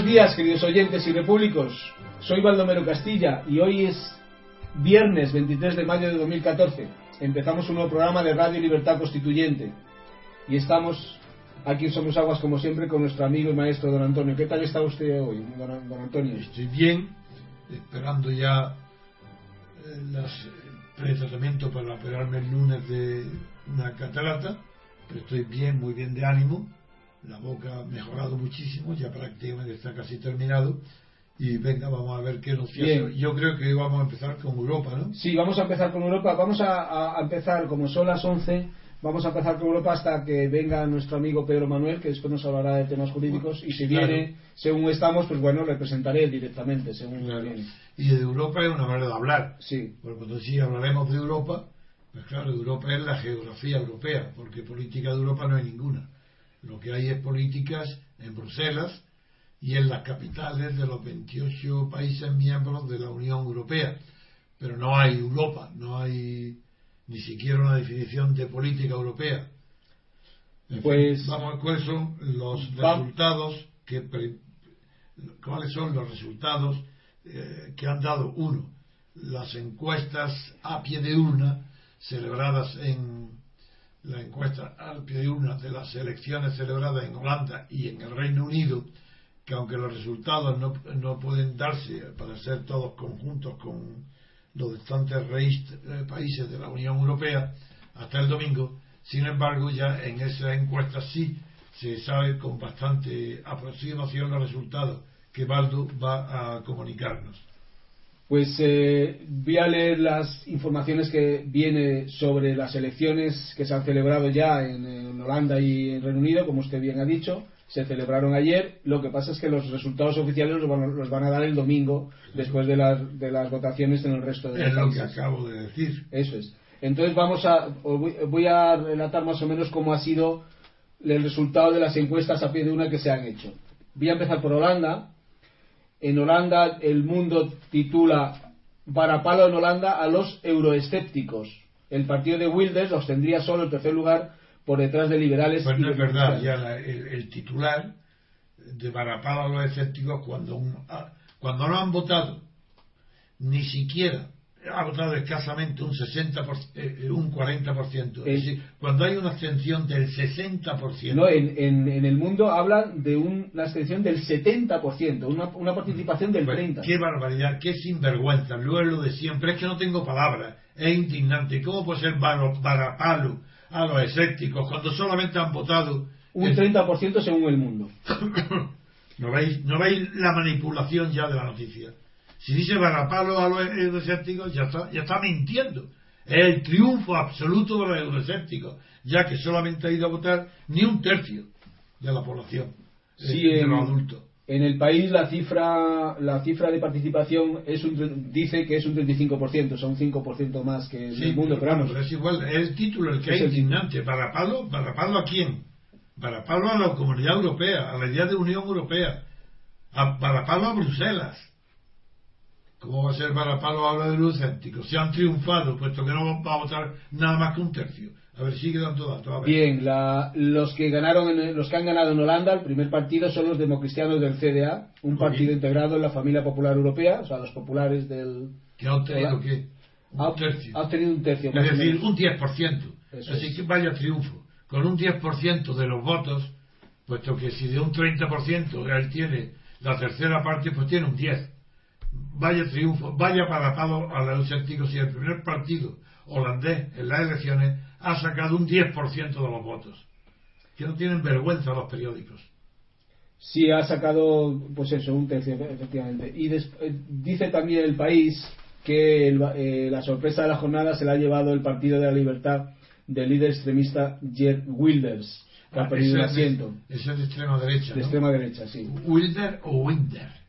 Buenos días, queridos oyentes y repúblicos. Soy Baldomero Castilla y hoy es viernes 23 de mayo de 2014. Empezamos un nuevo programa de Radio Libertad Constituyente. Y estamos aquí en Somos Aguas, como siempre, con nuestro amigo y maestro don Antonio. ¿Qué tal está usted hoy, don, don Antonio? Estoy bien, esperando ya eh, las eh, pretratamiento para operarme el lunes de una catarata, pero estoy bien, muy bien de ánimo. La boca ha mejorado muchísimo, ya prácticamente está casi terminado. Y venga, vamos a ver qué nos Bien. hace. Yo creo que vamos a empezar con Europa, ¿no? Sí, vamos a empezar con Europa. Vamos a, empezar, como son las 11, vamos a empezar con Europa hasta que venga nuestro amigo Pedro Manuel, que después nos hablará de temas jurídicos. Y si Claro. viene, según estamos, pues bueno, le presentaré directamente, según Claro. viene. Y de Europa es una manera de hablar. Sí, Porque cuando sí hablaremos de Europa, pues claro, Europa es la geografía europea, porque política de Europa no hay ninguna. Lo que hay es políticas en Bruselas y en las capitales de los 28 países miembros de la Unión Europea. Pero no hay Europa, no hay ni siquiera una definición de política europea. En fin, Pues- vamos a cuáles son los Va- resultados que pre- cuáles son los resultados eh, que han dado uno las encuestas a pie de urna celebradas en la encuesta a pie de de las elecciones celebradas en Holanda y en el Reino Unido que aunque los resultados no, no pueden darse para ser todos conjuntos con los restantes reis- eh, países de la Unión Europea hasta el domingo, sin embargo ya en esa encuesta sí se sabe con bastante aproximación los resultados que Baldo va a comunicarnos. Pues eh, voy a leer las informaciones que viene sobre las elecciones que se han celebrado ya en, en Holanda y en Reino Unido, como usted bien ha dicho. Se celebraron ayer. Lo que pasa es que los resultados oficiales los van, a- los van a dar el domingo, después de las, de las votaciones en el resto de Es lo que acabo de decir. Eso es. Entonces vamos a voy a relatar más o menos cómo ha sido el resultado de las encuestas a pie de una que se han hecho. Voy a empezar por Holanda. En Holanda el mundo titula Varapalo en Holanda a los euroescépticos. El partido de Wilders obtendría solo el tercer lugar por detrás de liberales. Pues no es verdad, ya la- el, el titular de Barapalo a los escépticos cuando, un- ah, cuando no han votado ni siquiera ha votado escasamente un 60 eh, un 40%. Es decir, cuando hay una abstención del 60%. No, en, en- en el mundo hablan de un- una abstención del 70%, una, una participación del Pues, 30%. Qué barbaridad, qué sinvergüenza. Luego es lo de siempre. Es que no tengo palabras. Es indignante. ¿Cómo puede ser varapalo a los escépticos cuando solamente han votado Un el- 30% según el mundo. ¿No veis, ¿No veis la manipulación ya de la noticia? Si dice varapalo a los euroscépticos, ya está, ya está mintiendo. Es el triunfo absoluto de los euroscépticos, ya que solamente ha ido a votar ni un tercio de la población, eh, Sí, de en- los adultos. En el país la cifra la cifra de participación es un, dice que es un 35%, son un 5% más que en Sí, el mundo, pero vamos. es igual, es el título el que Es es el indignante. ¿Varapalo? ¿Varapalo a quién? ¿Varapalo a la Comunidad Europea, a la idea de Unión Europea? ¿A ¿Varapalo a Bruselas? ¿Cómo va a ser Varapalo a los eurocépticos? Se han triunfado, puesto que no va a votar nada más que un tercio. A ver, sigue dando datos. Bien, la- los que ganaron, en- los que han ganado en Holanda, el primer partido son los democristianos del CDA, un partido integrado en la familia popular europea, o sea, los populares del. Que ha obtenido qué? Ha, Un tercio. ha obtenido un tercio. Es decir, un 10%. Eso Así es. que vaya triunfo. Con un 10% de los votos, puesto que si de un 30% él tiene la tercera parte, pues tiene un 10%. Vaya triunfo, vaya paratado al escéptico si el primer partido holandés en las elecciones ha sacado un 10% de los votos. Que no tienen vergüenza los periódicos. Sí, ha sacado, pues eso, un tercio, efectivamente. Y eh, dice también el país que el eh, la sorpresa de la jornada se la ha llevado el Partido de la Libertad del líder extremista Geert Wilders, que ha Ah, perdido ese es de- asiento. Es de extrema derecha. De ¿no? extrema derecha, sí. Wilder o Winder.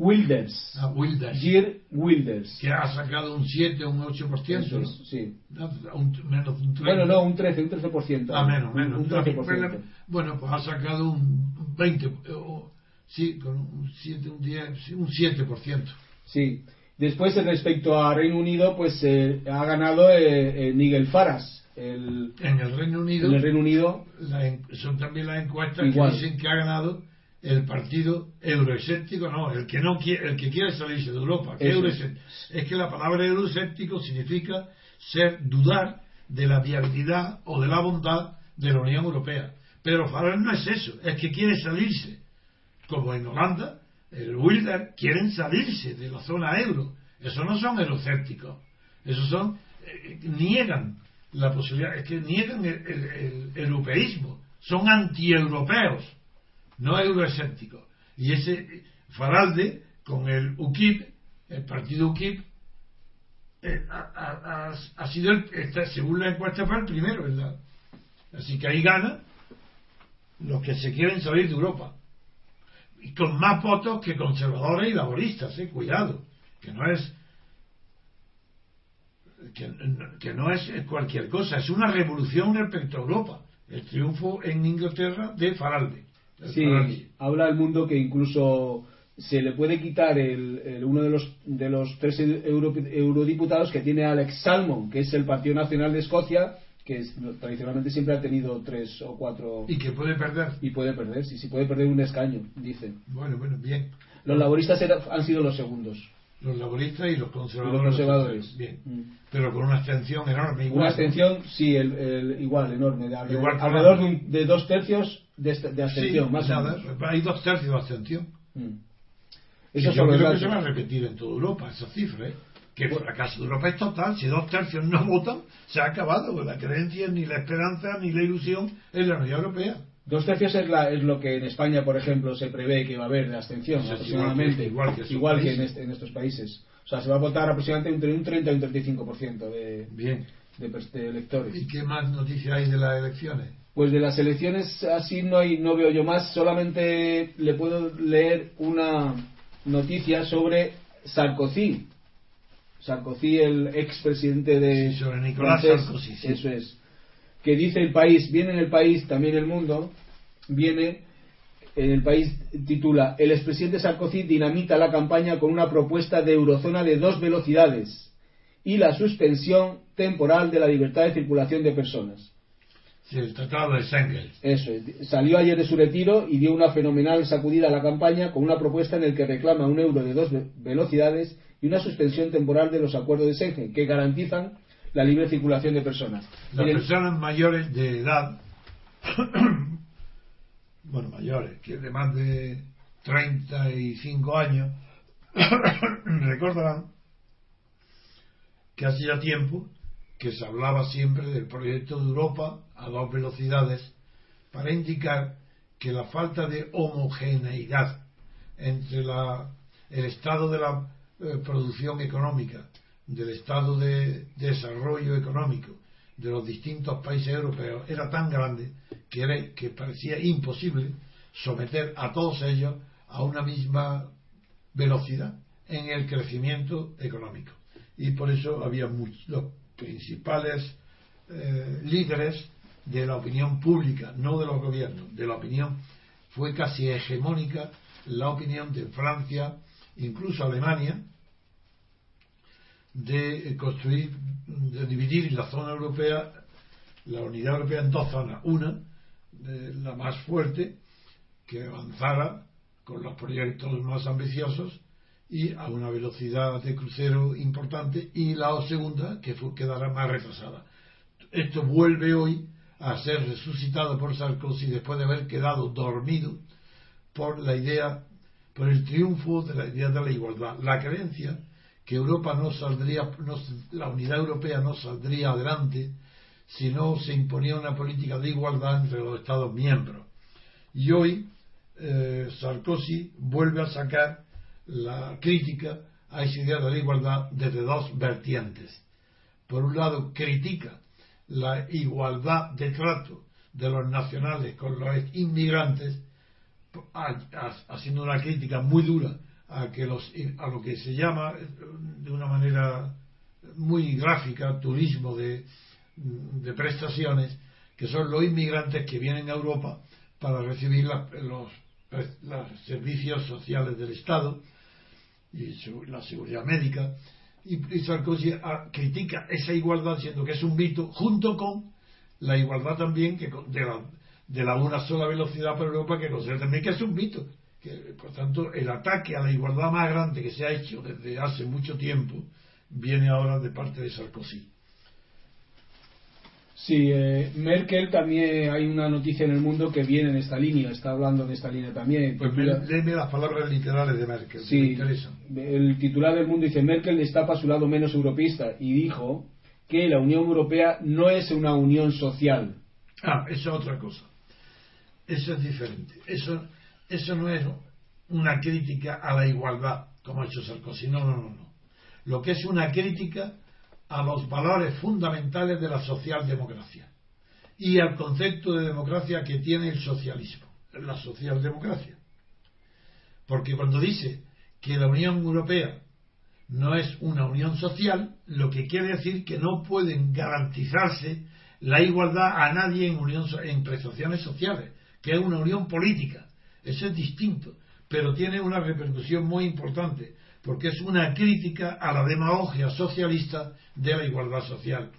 Wilders. Ah, Wilder. Geert Wilders. Que ha sacado un 7 o un 8%. Eso ¿no? es, sí. No, un- menos un 30. Bueno, no, un 13, un 13%. Ah, menos, menos. Un 13%. Bueno, pues ha sacado un 20, eh, o- sí, con un 7, un 10, sí, un 7%. Sí. Después, respecto a Reino Unido, pues eh, ha ganado eh, eh, Nigel Farage. El, En el Reino Unido en el Reino Unido, la son también las encuestas Igual. que dicen que ha ganado el partido euroescéptico, no, el que no quiere, el que quiere salirse de Europa. Es que la palabra euroescéptico significa ser dudar de la viabilidad o de la bondad de la Unión Europea. Pero Farage no es eso, es que quiere salirse. Como en Holanda, el Wilder quieren salirse de la zona euro. Esos no son euroscépticos. Esos son, eh, niegan la posibilidad, es que niegan el, el- el europeísmo. Son antieuropeos, no euroescépticos. Y ese Faralde, con el UKIP, el partido UKIP, eh, ha, ha- sido, el, según la encuesta, fue el primero, ¿verdad? Así que ahí gana los que se quieren salir de Europa. Y con más votos que conservadores y laboristas, ¿eh? cuidado, que no es que, que no es cualquier cosa, es una revolución respecto a Europa. El triunfo en Inglaterra de Faralde. Sí, habla el mundo que incluso se le puede quitar el, el- uno de los, de los tres euro- eurodiputados que tiene Alex Salmon, que es el Partido Nacional de Escocia, que es- tradicionalmente siempre ha tenido tres o cuatro Y que puede perder. y puede perder, sí, sí puede perder un escaño, dicen. Bueno, bueno, bien. Los laboristas era- han sido los segundos. Los laboristas y los Y conservadores. los conservadores. Bien. Mm. Pero con una abstención enorme. Igual. Una abstención, sí, el, el- igual, enorme, de alrededor, Igual que alrededor de, un- de dos tercios de, este- de Sí, abstención, más nada, o menos. Hay dos tercios de abstención. Mm. Yo los creo que se va a repetir en toda Europa esa cifra, ¿eh? Que el fracaso de Europa es total. Si dos tercios no votan, se ha acabado. Pues la creencia, ni la esperanza, ni la ilusión en la Unión Europea. Dos tercios es, la- es lo que en España, por ejemplo, se prevé que va a haber de abstención, Eso aproximadamente. igual que- igual que esos Igual que en, países. este- en estos países. O sea, se va a votar aproximadamente entre un 30 y un 35% de, Bien. de, de electores. ¿Y qué más noticias hay de las elecciones? Pues de las elecciones así no hay, no veo yo más, solamente le puedo leer una noticia sobre Sarkozy. Sarkozy, el expresidente de Sí, sobre Nicolás francés, Sarkozy, sí. Eso es. Que dice el país, viene en el país, también el mundo, viene en el país titula El expresidente Sarkozy dinamita la campaña con una propuesta de eurozona de dos velocidades y la suspensión temporal de la libertad de circulación de personas. El Tratado de Schengen. Eso es. Salió ayer de su retiro y dio una fenomenal sacudida a la campaña con una propuesta en el que reclama un euro de dos ve- velocidades y una suspensión temporal de los acuerdos de Schengen que garantizan la libre circulación de personas. Las personas mayores de edad, bueno, mayores, que de más de 35 años, recordarán que hacía tiempo que se hablaba siempre del proyecto de Europa a dos velocidades para indicar que la falta de homogeneidad entre la- el estado de la eh, producción económica, del estado de desarrollo económico de los distintos países europeos era tan grande que, parecía imposible someter a todos ellos a una misma velocidad en el crecimiento económico. Y por eso había muchos, los principales eh, líderes de la opinión pública, no de los gobiernos, de la opinión, fue casi hegemónica la opinión de Francia, incluso Alemania, de construir, de dividir la zona europea la unidad europea en dos zonas. Una, la más fuerte, que avanzara con los proyectos más ambiciosos y a una velocidad de crucero importante, y la segunda, que fue, quedará más retrasada. Esto vuelve hoy a ser resucitado por Sarkozy después de haber quedado dormido por la idea, por el triunfo de la idea de la igualdad. La creencia que Europa no saldría, la unidad europea no saldría adelante si no se imponía una política de igualdad entre los Estados miembros. Y hoy eh, Sarkozy vuelve a sacar la crítica a esa idea de la igualdad desde dos vertientes. Por un lado, critica la igualdad de trato de los nacionales con los inmigrantes, haciendo una crítica muy dura a, que los, a lo que se llama de una manera muy gráfica turismo de, prestaciones, que son los inmigrantes que vienen a Europa para recibir los, los servicios sociales del Estado y la seguridad médica y, Sarkozy ah, critica esa igualdad diciendo que es un mito, junto con la igualdad también que de la, de la una sola velocidad para Europa, que considera también que es un mito. Que, por tanto, el ataque a la igualdad más grande que se ha hecho desde hace mucho tiempo viene ahora de parte de Sarkozy. Sí, eh, Merkel también hay una noticia en el mundo que viene en esta línea, está hablando de esta línea también. Pues léeme las palabras literales de Merkel, sí, El titular del mundo dice: Merkel destapa su lado menos europeísta y dijo que la Unión Europea no es una unión social. Ah, eso es otra cosa. Eso es diferente. Eso, eso no es una crítica a la igualdad, como ha hecho Sarkozy. No, no, no, no. Lo que es una crítica a los valores fundamentales de la socialdemocracia y al concepto de democracia que tiene el socialismo, la socialdemocracia. Porque cuando dice que la Unión Europea no es una unión social, lo que quiere decir que no pueden garantizarse la igualdad a nadie en, unión, en prestaciones sociales, que es una unión política. Eso es distinto, pero tiene una repercusión muy importante, porque es una crítica a la demagogia socialista de la igualdad social.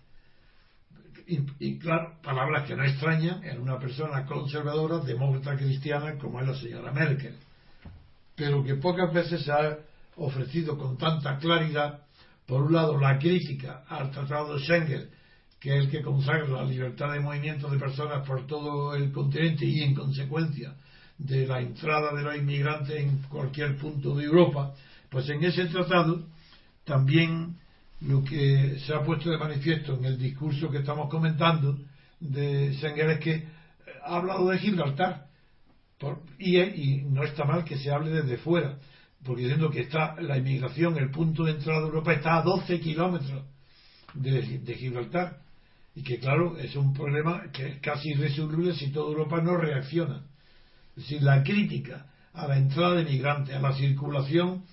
Y, claro, palabras que no extrañan en una persona conservadora, demócrata cristiana como es la señora Merkel, pero que pocas veces se ha ofrecido con tanta claridad, por un lado, la crítica al Tratado de Schengen, que es el que consagra la libertad de movimiento de personas por todo el continente y, en consecuencia, de la entrada de los inmigrantes en cualquier punto de Europa, pues en ese tratado también lo que se ha puesto de manifiesto en el discurso que estamos comentando de Schengen es que ha hablado de Gibraltar y, no está mal que se hable desde fuera porque diciendo que está la inmigración, el punto de entrada de Europa está a 12 kilómetros de, Gibraltar y que claro es un problema que es casi irresoluble si toda Europa no reacciona. Es decir, la crítica a la entrada de migrantes, a la circulación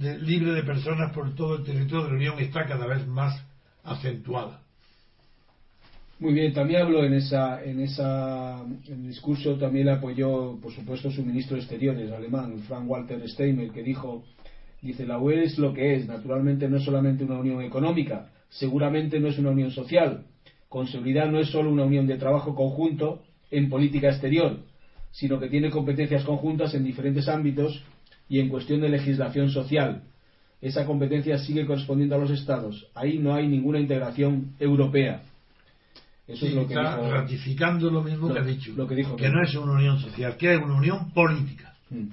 libre de personas por todo el territorio de la Unión está cada vez más acentuada. Muy bien, también habló en esa en esa en el discurso también le apoyó, por supuesto, su ministro de Exteriores alemán, Frank Walter Steinmeier, que dijo dice la UE es lo que es, naturalmente no es solamente una unión económica, seguramente no es una unión social, con seguridad no es solo una unión de trabajo conjunto en política exterior, sino que tiene competencias conjuntas en diferentes ámbitos y en cuestión de legislación social. Esa competencia sigue correspondiendo a los Estados. Ahí no hay ninguna integración europea. Eso es lo que está ratificando lo mismo que ha dicho. Lo que, dijo que no es una unión social, que es una unión política. Mm.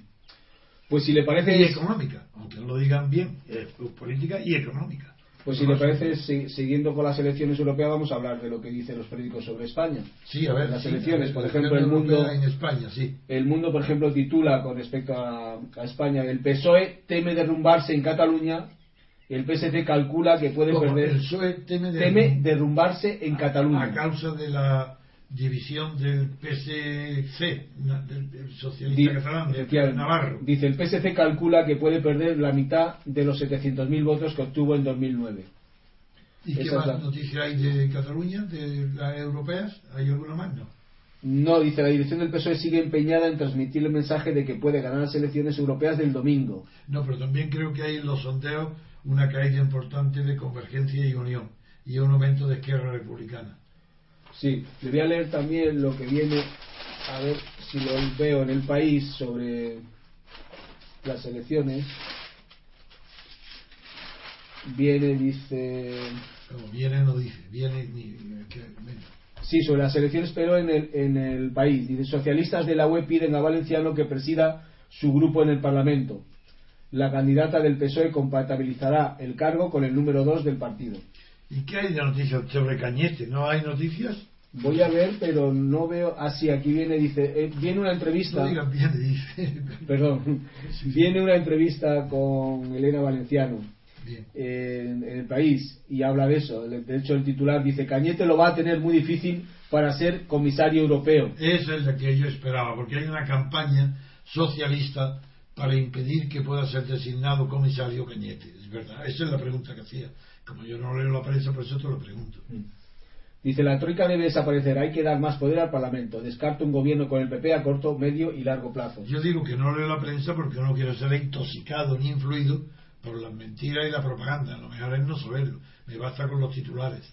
Pues si le parece. Y económica, aunque no lo digan bien, es política y económica. Pues si le parece, siguiendo con las elecciones europeas, vamos a hablar de lo que dicen los periódicos sobre España. Sí, a ver. Las elecciones, por ejemplo, el mundo. En España, sí. El mundo, por ejemplo, titula con respecto a, España: el PSOE teme derrumbarse en Cataluña. El PSC calcula que puede perder. El PSOE teme, teme derrumbarse en Cataluña. A causa de la división del PSC, del, socialista catalán, de Navarro. Dice, el PSC calcula que puede perder la mitad de los 700.000 votos que obtuvo en 2009. ¿Y qué más noticias hay de Cataluña, de las europeas? ¿Hay alguna más? No. No, dice, la dirección del PSOE sigue empeñada en transmitir el mensaje de que puede ganar las elecciones europeas del domingo. No, pero también creo que hay en los sondeos una caída importante de convergencia y unión y un aumento de izquierda republicana. Sí, le voy a leer también lo que viene, a ver si lo veo en el país sobre las elecciones. Viene, dice. Como viene, no dice. Viene ni. que-. Sí, sobre las elecciones, pero en el, en el país. Dice: Socialistas de la UE piden a Valenciano que presida su grupo en el Parlamento. La candidata del PSOE compatibilizará el cargo con el número 2 del partido. ¿Y qué hay de noticias sobre Cañete? ¿No hay noticias? Voy a ver, pero no veo. Ah, sí, aquí viene, dice. eh, viene una entrevista. No digan viene, dice. Perdón. Viene una entrevista con Elena Valenciano Bien. en, en el país y habla de eso. De hecho, el titular dice: Cañete lo va a tener muy difícil para ser comisario europeo. Esa es la que yo esperaba, porque hay una campaña socialista para impedir que pueda ser designado comisario Cañete. Es verdad, esa es la pregunta que hacía. Como yo no leo la prensa, por eso te lo pregunto. Dice: La troika debe desaparecer. Hay que dar más poder al Parlamento. Descarta un gobierno con el PP a corto, medio y largo plazo. Yo digo que no leo la prensa porque no quiero ser intoxicado ni influido por las mentiras y la propaganda. Lo mejor es no saberlo. Me basta con los titulares.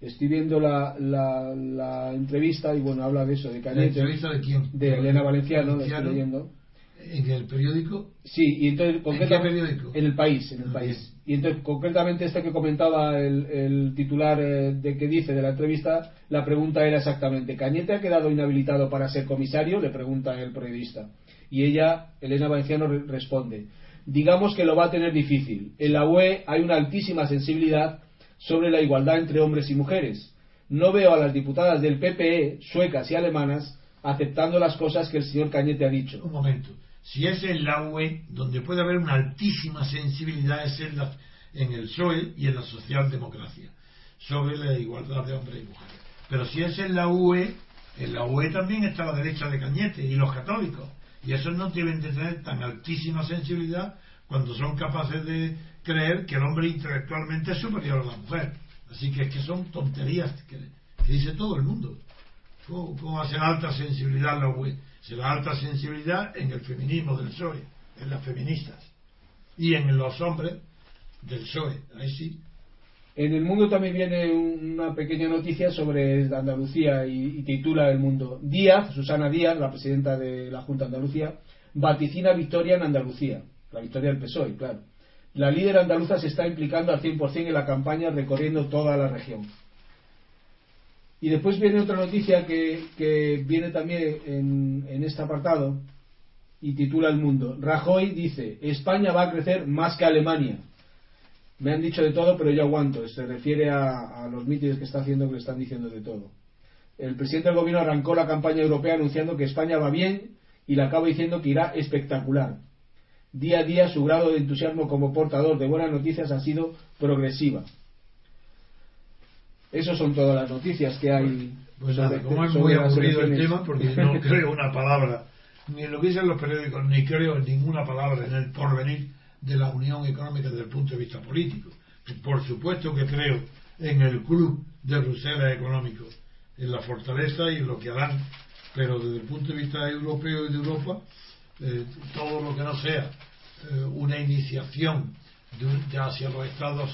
Estoy viendo la, la, la entrevista y bueno, habla de eso, de ¿La Cañete. entrevista de quién? De Elena Valenciano, la estoy Valenciano, leyendo. En el periódico. Sí, y entonces ¿En concreta- qué periódico? En el país, en el Ah, país. Y entonces concretamente este que comentaba el, el titular eh, de que dice de la entrevista, la pregunta era exactamente, ¿Cañete ha quedado inhabilitado para ser comisario? Le pregunta el periodista. Y ella, Elena Valenciano, re- responde, digamos que lo va a tener difícil. En la UE hay una altísima sensibilidad sobre la igualdad entre hombres y mujeres. No veo a las diputadas del PPE, suecas y alemanas, aceptando las cosas que el señor Cañete ha dicho. Un momento. Si es en la UE, donde puede haber una altísima sensibilidad, es en, la- en el PSOE y en la socialdemocracia, sobre la igualdad de hombres y mujeres. Pero si es en la UE, en la UE también está la derecha de Cañete y los católicos. Y esos no deben de tener tan altísima sensibilidad cuando son capaces de creer que el hombre intelectualmente es superior a la mujer. Así que es que son tonterías que, dice todo el mundo. ¿Cómo, cómo ser alta sensibilidad en la UE? Será alta sensibilidad en el feminismo del PSOE, en las feministas. Y en los hombres del PSOE. Ahí sí. En el mundo también viene un- una pequeña noticia sobre Andalucía y, y titula El Mundo. Díaz, Susana Díaz, la presidenta de la Junta de Andalucía, vaticina victoria en Andalucía. La victoria del PSOE, claro. La líder andaluza se está implicando al 100% en la campaña recorriendo toda la región. Y después viene otra noticia que, que viene también en, este apartado y titula El Mundo. Rajoy dice, España va a crecer más que Alemania. Me han dicho de todo, pero yo aguanto. Se refiere a, a los mítines que está haciendo, que le están diciendo de todo. El presidente del gobierno arrancó la campaña europea anunciando que España va bien y le acaba diciendo que irá espectacular. Día a día su grado de entusiasmo como portador de buenas noticias ha sido progresiva. Esas son todas las noticias que hay. Pues nada, como es muy aburrido el tema, porque no creo una palabra, ni en lo que dicen los periódicos, ni creo en ninguna palabra en el porvenir de la Unión Económica desde el punto de vista político. Por supuesto que creo en el club de Bruselas económico, en la fortaleza y en lo que harán, pero desde el punto de vista europeo y de Europa, eh, todo lo que no sea eh, una iniciación de un- de hacia los Estados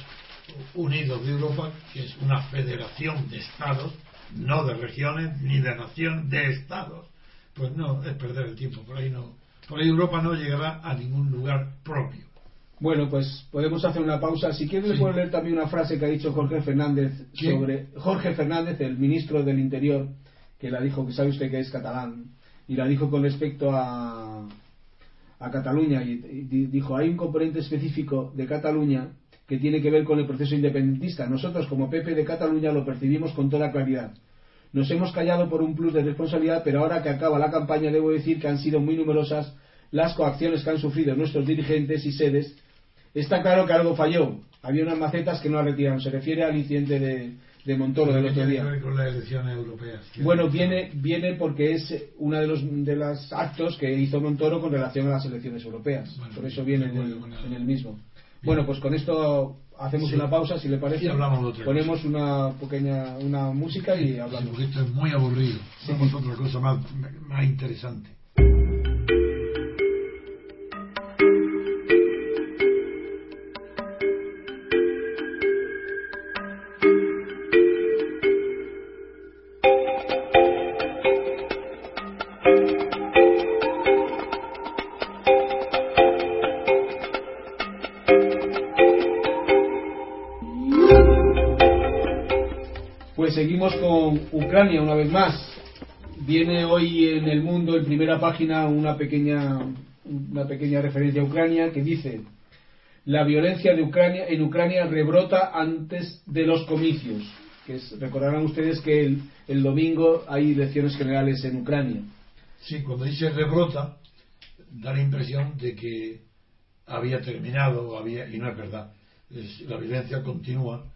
Unidos de Europa, que es una federación de estados, no de regiones ni de naciones, de estados, pues no, es perder el tiempo. Por ahí no, por ahí Europa no llegará a ningún lugar propio. Bueno, pues podemos hacer una pausa. Si quieres, le Sí. puedo leer también una frase que ha dicho Jorge Fernández sobre Jorge Fernández, el ministro del Interior, que la dijo, que sabe usted que es catalán, y la dijo con respecto a, a Cataluña. Y, y di- dijo: hay un componente específico de Cataluña que tiene que ver con el proceso independentista. Nosotros, como PP de Cataluña, lo percibimos con toda claridad. Nos hemos callado por un plus de responsabilidad, pero ahora que acaba la campaña, debo decir que han sido muy numerosas las coacciones que han sufrido nuestros dirigentes y sedes Está claro que algo falló. Había unas macetas que no retiraron. Se refiere al incidente de, de Montoro del ¿Qué otro día. con las elecciones europeas? ¿Qué- Bueno, viene, viene porque es uno de los de los actos que hizo Montoro con relación a las elecciones europeas. Bueno, Por eso viene en el, en el mismo. Bueno, pues con esto hacemos Sí. una pausa, si le parece. Y hablamos de otra Ponemos una pequeña una música y Sí, hablamos. porque esto es muy aburrido. Vamos a otra cosa más, más interesante. Ucrania una vez más. Viene hoy en el mundo en primera página una pequeña una pequeña referencia a Ucrania que dice la violencia de Ucrania en Ucrania rebrota antes de los comicios. Que es- recordarán ustedes que el, el domingo hay elecciones generales en Ucrania. Sí, cuando dice rebrota, da la impresión de que había terminado, había, y no es verdad. La violencia continúa.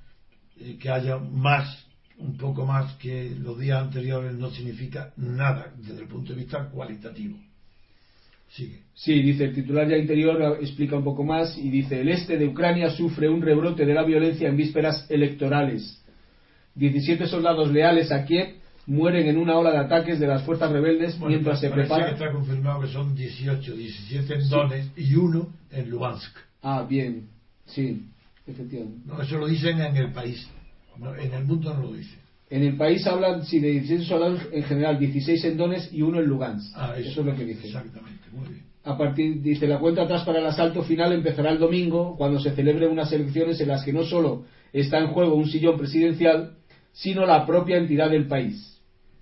Y que haya más, un poco más que los días anteriores no significa nada desde el punto de vista cualitativo. Sigue. Sí, dice el titular ya interior explica un poco más y dice el este de Ucrania sufre un rebrote de la violencia en vísperas electorales. 17 soldados leales a Kiev mueren en una ola de ataques de las fuerzas rebeldes Bueno, mientras se prepara. que está confirmado que son 18, 17 en Donetsk y uno en Luhansk. Ah, bien, sí, efectivamente. No, eso lo dicen en el país. No, en el mundo no lo dicen. En el país hablan sí, de 16 soldados en general, 16 en Donetsk y uno en Lugansk. Ah, eso. es lo que dice. Exactamente, muy bien. A partir, dice, la cuenta atrás para el asalto final empezará el domingo, cuando se celebren unas elecciones en las que no solo está en juego un sillón presidencial, sino la propia entidad del país.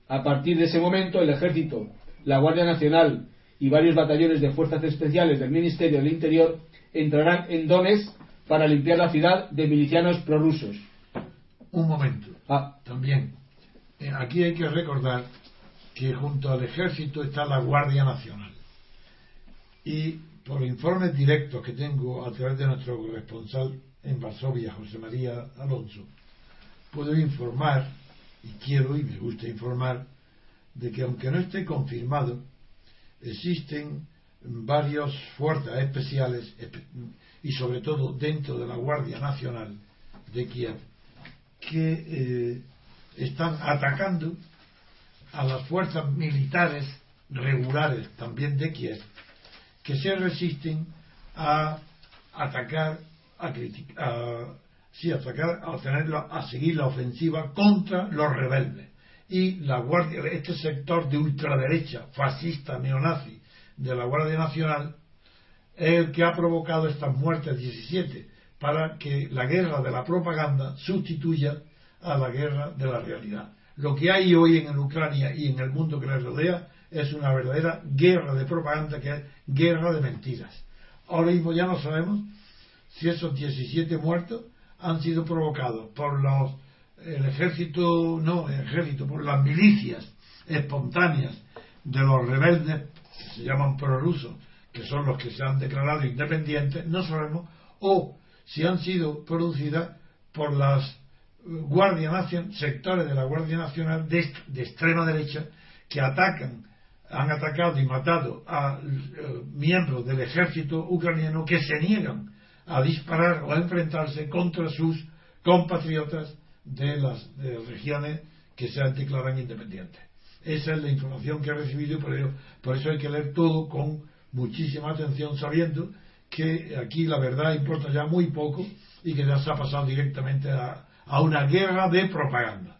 A partir de ese momento, el ejército, la Guardia Nacional y varios batallones de fuerzas especiales del Ministerio del Interior entrarán en Donetsk para limpiar la ciudad de milicianos prorrusos. Un momento. Ah, También, eh, aquí hay que recordar que junto al ejército está la Guardia Nacional. Y por informes directos que tengo a través de nuestro corresponsal en Varsovia, José María Alonso, puedo informar, y quiero y me gusta informar, de que aunque no esté confirmado, existen varias fuerzas especiales espe- y sobre todo dentro de la Guardia Nacional de Kiev que eh, están atacando a las fuerzas militares regulares también de Kiev que se resisten a atacar a a, sí, atacar a, a seguir la ofensiva contra los rebeldes. Y la guardia este sector de ultraderecha fascista neonazi de la Guardia Nacional es el que ha provocado estas muertes 17 para que la guerra de la propaganda sustituya a la guerra de la realidad. Lo que hay hoy en Ucrania y en el mundo que les rodea es una verdadera guerra de propaganda que es guerra de mentiras. Ahora mismo ya no sabemos si esos 17 muertos han sido provocados por los el ejército, no, el ejército, por las milicias espontáneas de los rebeldes que se llaman prorrusos, que son los que se han declarado independientes, no sabemos, o si han sido producidas por las eh, Guardia Nacional, sectores de la Guardia Nacional de, de extrema derecha que atacan, han atacado y matado a eh, miembros del ejército ucraniano que se niegan a disparar o a enfrentarse contra sus compatriotas de las de regiones que se declaran independientes. Esa es la información que he recibido y por, ello, por eso hay que leer todo con muchísima atención, sabiendo que aquí la verdad importa ya muy poco y que ya se ha pasado directamente a, a una guerra de propaganda.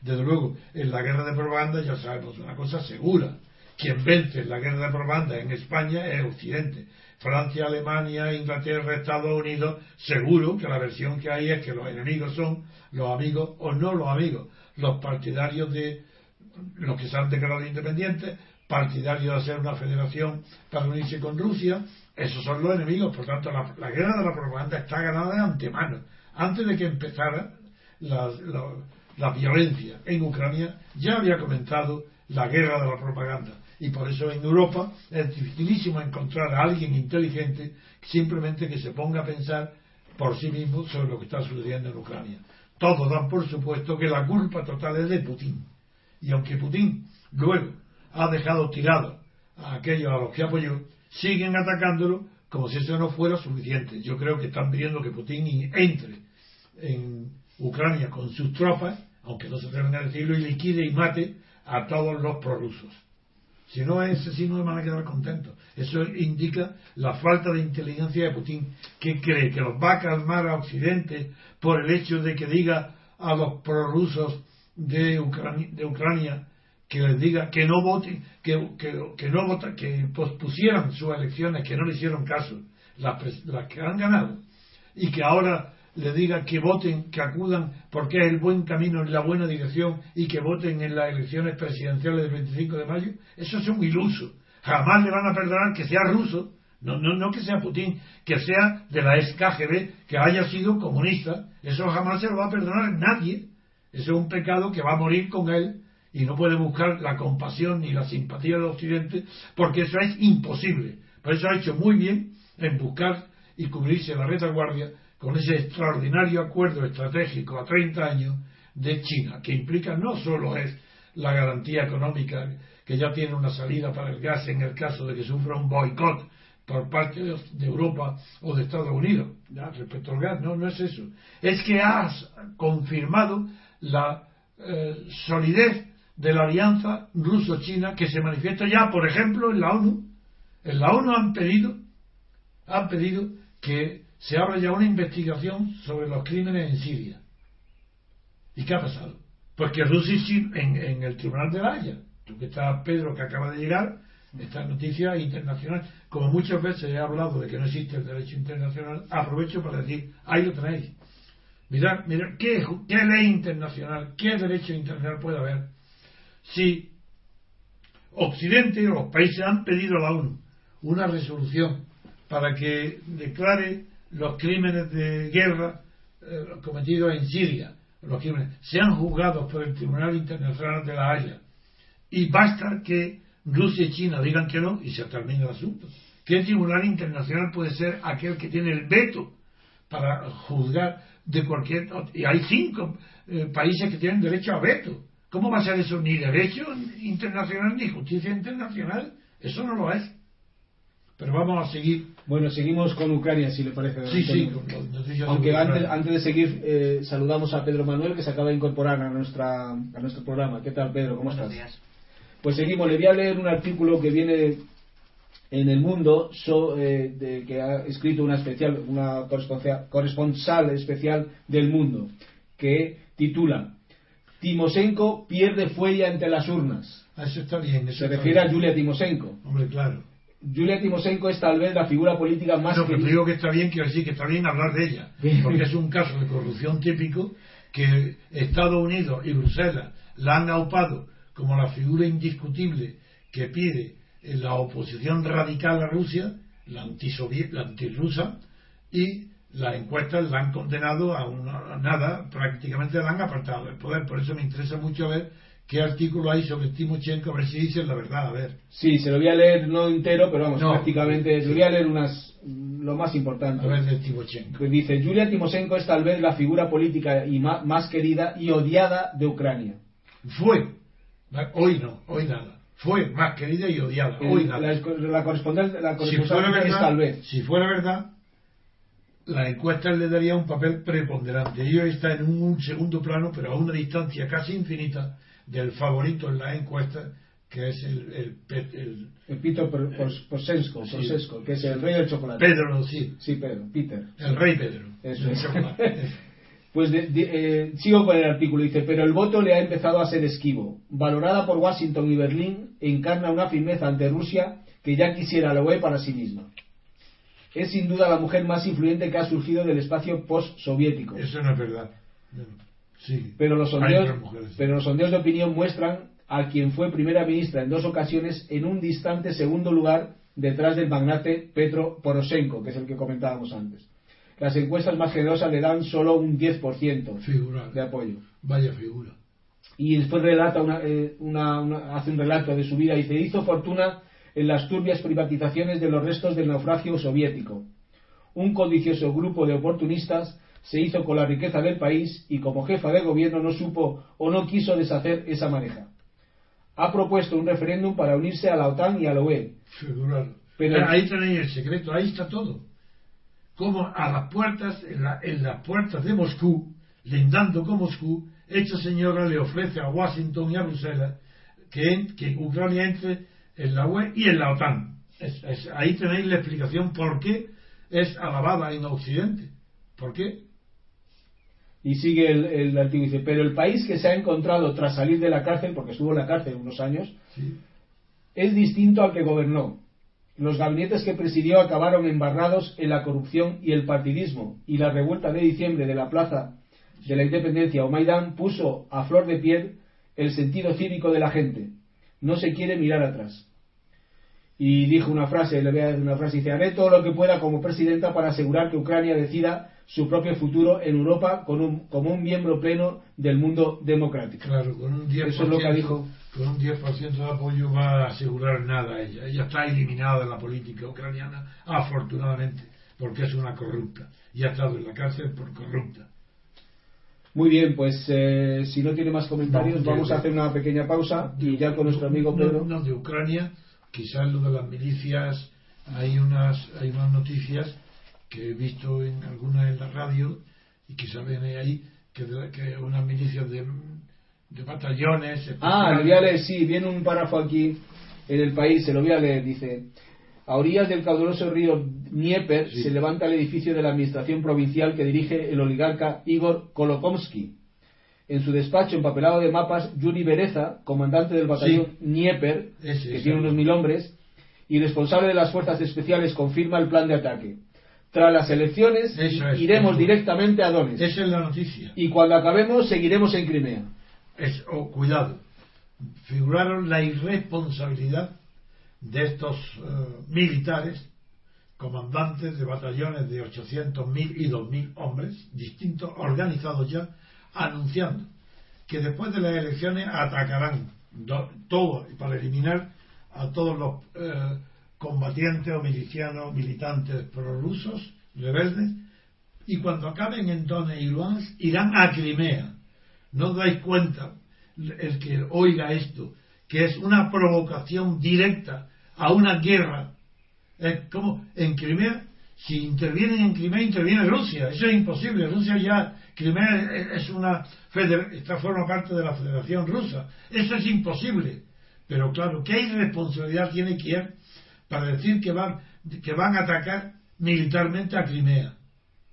Desde luego, en la guerra de propaganda ya sabemos una cosa segura. Quien vence en la guerra de propaganda en España es Occidente. Francia, Alemania, Inglaterra, Estados Unidos, seguro que la versión que hay es que los enemigos son los amigos o no los amigos, los partidarios de los que se han declarado independientes, partidarios de hacer una federación para unirse con Rusia, esos son los enemigos. Por tanto, la, guerra de la propaganda está ganada de antemano. Antes de que empezara la violencia en Ucrania, ya había comentado la guerra de la propaganda. Y por eso en Europa es dificilísimo encontrar a alguien inteligente simplemente que se ponga a pensar por sí mismo sobre lo que está sucediendo en Ucrania. Todos dan por supuesto que la culpa total es de Putin. Y aunque Putin luego ha dejado tirado a aquellos a los que apoyó, siguen atacándolo como si eso no fuera suficiente. Yo creo que están pidiendo que Putin entre en Ucrania con sus tropas, aunque no se atreven a decirlo, y liquide y mate a todos los prorrusos. Si no es así, no van a quedar contentos. Eso indica la falta de inteligencia de Putin, que cree que los va a calmar a Occidente por el hecho de que diga a los prorrusos de de Ucrania que les diga que no voten, que, que, que no votan, que pospusieran sus elecciones, que no le hicieron caso, las, las que han ganado, y que ahora le diga que voten, que acudan porque es el buen camino la buena dirección y que voten en las elecciones presidenciales del 25 de mayo, eso es un iluso. Jamás le van a perdonar que sea ruso, no, no, no que sea Putin, que sea de la ex KGB, que haya sido comunista, eso jamás se lo va a perdonar nadie. Eso es un pecado que va a morir con él y no puede buscar la compasión ni la simpatía del Occidente, porque eso es imposible. Por eso ha hecho muy bien en buscar y cubrirse la retaguardia con ese extraordinario acuerdo estratégico a 30 años de China, que implica no solo es la garantía económica que ya tiene una salida para el gas en el caso de que sufra un boicot por parte de Europa o de Estados Unidos respecto al gas, no, no es eso. Es que has confirmado la eh, solidez de la alianza ruso-china que se manifiesta ya, por ejemplo, en la ONU. En la ONU han pedido, han pedido que se abra ya una investigación sobre los crímenes en Siria. ¿Y qué ha pasado? Pues que Rusia en, en el Tribunal de la Haya, tú que estás, Pedro, que acaba de llegar, esta noticia internacional, como muchas veces he hablado de que no existe el derecho internacional, aprovecho para decir, ahí lo tenéis. Mirad, mirad, ¿qué, ¿qué ley internacional, qué derecho internacional puede haber si Occidente o los países han pedido a la ONU una resolución para que declare los crímenes de guerra eh, cometidos en Siria, los crímenes, sean juzgados por el Tribunal Internacional de la Haya. Y basta que Rusia y China digan que no y se termina el asunto. ¿Qué tribunal internacional puede ser aquel que tiene el veto para juzgar de cualquier... Y hay cinco eh, países que tienen derecho a veto. ¿Cómo va a ser eso? Ni derecho internacional ni justicia internacional. Eso no lo es. Pero vamos a seguir. Bueno, seguimos con Ucrania, si le parece. Sí, sí. Aunque antes, antes, de seguir, eh, saludamos a Pedro Manuel, que se acaba de incorporar a, nuestra, a nuestro programa. ¿Qué tal, Pedro? ¿Cómo Buenos estás? Días. Pues seguimos. Le voy a leer un artículo que viene en el mundo so, eh, de, que ha escrito una especial una corresponsal especial del mundo que titula Timoshenko pierde fuelle ante las urnas eso está bien. Eso se está refiere bien. a Yulia Timoshenko Hombre, claro. Yulia Timoshenko es tal vez la figura política más No, pero querida- digo que está bien, quiero decir que está bien hablar de ella, porque es un caso de corrupción típico que Estados Unidos y Bruselas la han aupado como la figura indiscutible que pide la oposición radical a Rusia, la, antisoviet, la antirrusa, y las encuestas la han condenado a, una, a nada, prácticamente la han apartado del poder. Por eso me interesa mucho ver qué artículo hay sobre Timochenko, a ver si dicen la verdad, a ver. sí se lo voy a leer no entero pero vamos No. prácticamente Sí. le voy a leer unas lo más importante A ver de Timochenko. dice Yulia Timoshenko es tal vez la figura política y ma- más querida y odiada de Ucrania Fue, hoy no, hoy nada. Fue más querida y odiada, hoy nada. la, la corresponsal la Si corresponsal fuera es verdad, tal vez si fuera verdad, la encuesta le daría un papel preponderante. Ellos está en un segundo plano, pero a una distancia casi infinita del favorito en la encuesta, que es el, el, el el Sí. Que es el rey del chocolate Pedro, sí, sí Pedro Peter el rey Pedro. Eso es. chocolate. Pues de- de- eh, sigo con el artículo. Dice, pero el voto le ha empezado a ser esquivo. Valorada por Washington y Berlín, encarna una firmeza ante Rusia que ya quisiera la UE para sí misma. Es sin duda la mujer más influyente que ha surgido del espacio post-soviético. Eso no es verdad. Sí. Pero los, sondeos, otras mujeres. pero los sondeos de opinión muestran a quien fue primera ministra en dos ocasiones en un distante segundo lugar detrás del magnate Petro Poroshenko, que es el que comentábamos antes. Las encuestas más generosas le dan solo un 10% Figura. de apoyo. Vaya figura. y después relata una, eh, una- una- hace un relato de su vida y dice hizo fortuna en las turbias privatizaciones de los restos del naufragio soviético un codicioso grupo de oportunistas se hizo con la riqueza del país y como jefa de gobierno no supo o no quiso deshacer esa maneja ha propuesto un referéndum para unirse a la OTAN y a la UE. Pero- ahí tenéis el secreto, ahí está todo. Como a las puertas, en, la- en las puertas de Moscú, lindando con Moscú, esta señora le ofrece a Washington y a Bruselas que, que Ucrania entre en la UE y en la OTAN. Es- es- ahí tenéis la explicación por qué es alabada en Occidente. ¿Por qué? y sigue el, el artículo dice pero el país que se ha encontrado tras salir de la cárcel porque estuvo en la cárcel unos años Sí. es distinto al que gobernó. Los gabinetes que presidió acabaron embarrados en la corrupción y el partidismo, y la revuelta de diciembre de la Plaza de la Independencia o Maidán puso a flor de piel el sentido cívico de la gente. No se quiere mirar atrás. Y dijo una frase, le voy a decir una frase, dice, haré todo lo que pueda como presidenta para asegurar que Ucrania decida su propio futuro en Europa con un, como un miembro pleno del mundo democrático. Claro, con un 10%, Eso es lo que dijo. con un 10% de apoyo va a asegurar nada ella. Ella está eliminada de la política ucraniana, afortunadamente, porque es una corrupta. Y ha estado en la cárcel por corrupta. Muy bien, pues eh, si no tiene más comentarios, No, vamos de- a hacer una pequeña pausa y ya con nuestro amigo Pedro. No, de Ucrania, quizás lo de las milicias, hay unas, hay unas noticias que he visto en algunas en la radio y quizás ven ahí que, de- que unas milicias de, de batallones. Ah, le voy a leer, sí, viene un párrafo aquí en el país, se lo voy a leer, dice, a orillas del caudaloso río Dnieper Sí. se levanta el edificio de la administración provincial que dirige el oligarca Igor Kolokomsky. En su despacho empapelado de mapas, Yuri Bereza, comandante del batallón Dnieper, Ese, que tiene unos mil hombres, y responsable de las fuerzas especiales, confirma el plan de ataque. Tras las elecciones, Eso es. iremos directamente a Donetsk. Esa es la noticia. Y cuando acabemos, seguiremos en Crimea. Es, oh, cuidado, figuraron la irresponsabilidad de estos eh, militares, comandantes de batallones de 800.000 y 2.000 hombres, distintos, organizados ya, anunciando que después de las elecciones atacarán do- todo para eliminar a todos los eh, combatientes o milicianos, militantes prorrusos, rebeldes, y cuando acaben en Donetsk y Luhansk irán a Crimea. ¿No os dais cuenta, el que oiga esto, que es una provocación directa a una guerra? Es como en Crimea, si intervienen en Crimea, interviene Rusia. Eso es imposible. Rusia ya, Crimea es- una, esta forma parte de la Federación Rusa. Eso es imposible. Pero claro, ¿qué irresponsabilidad tiene Kiev para decir que van, que van a atacar militarmente a Crimea?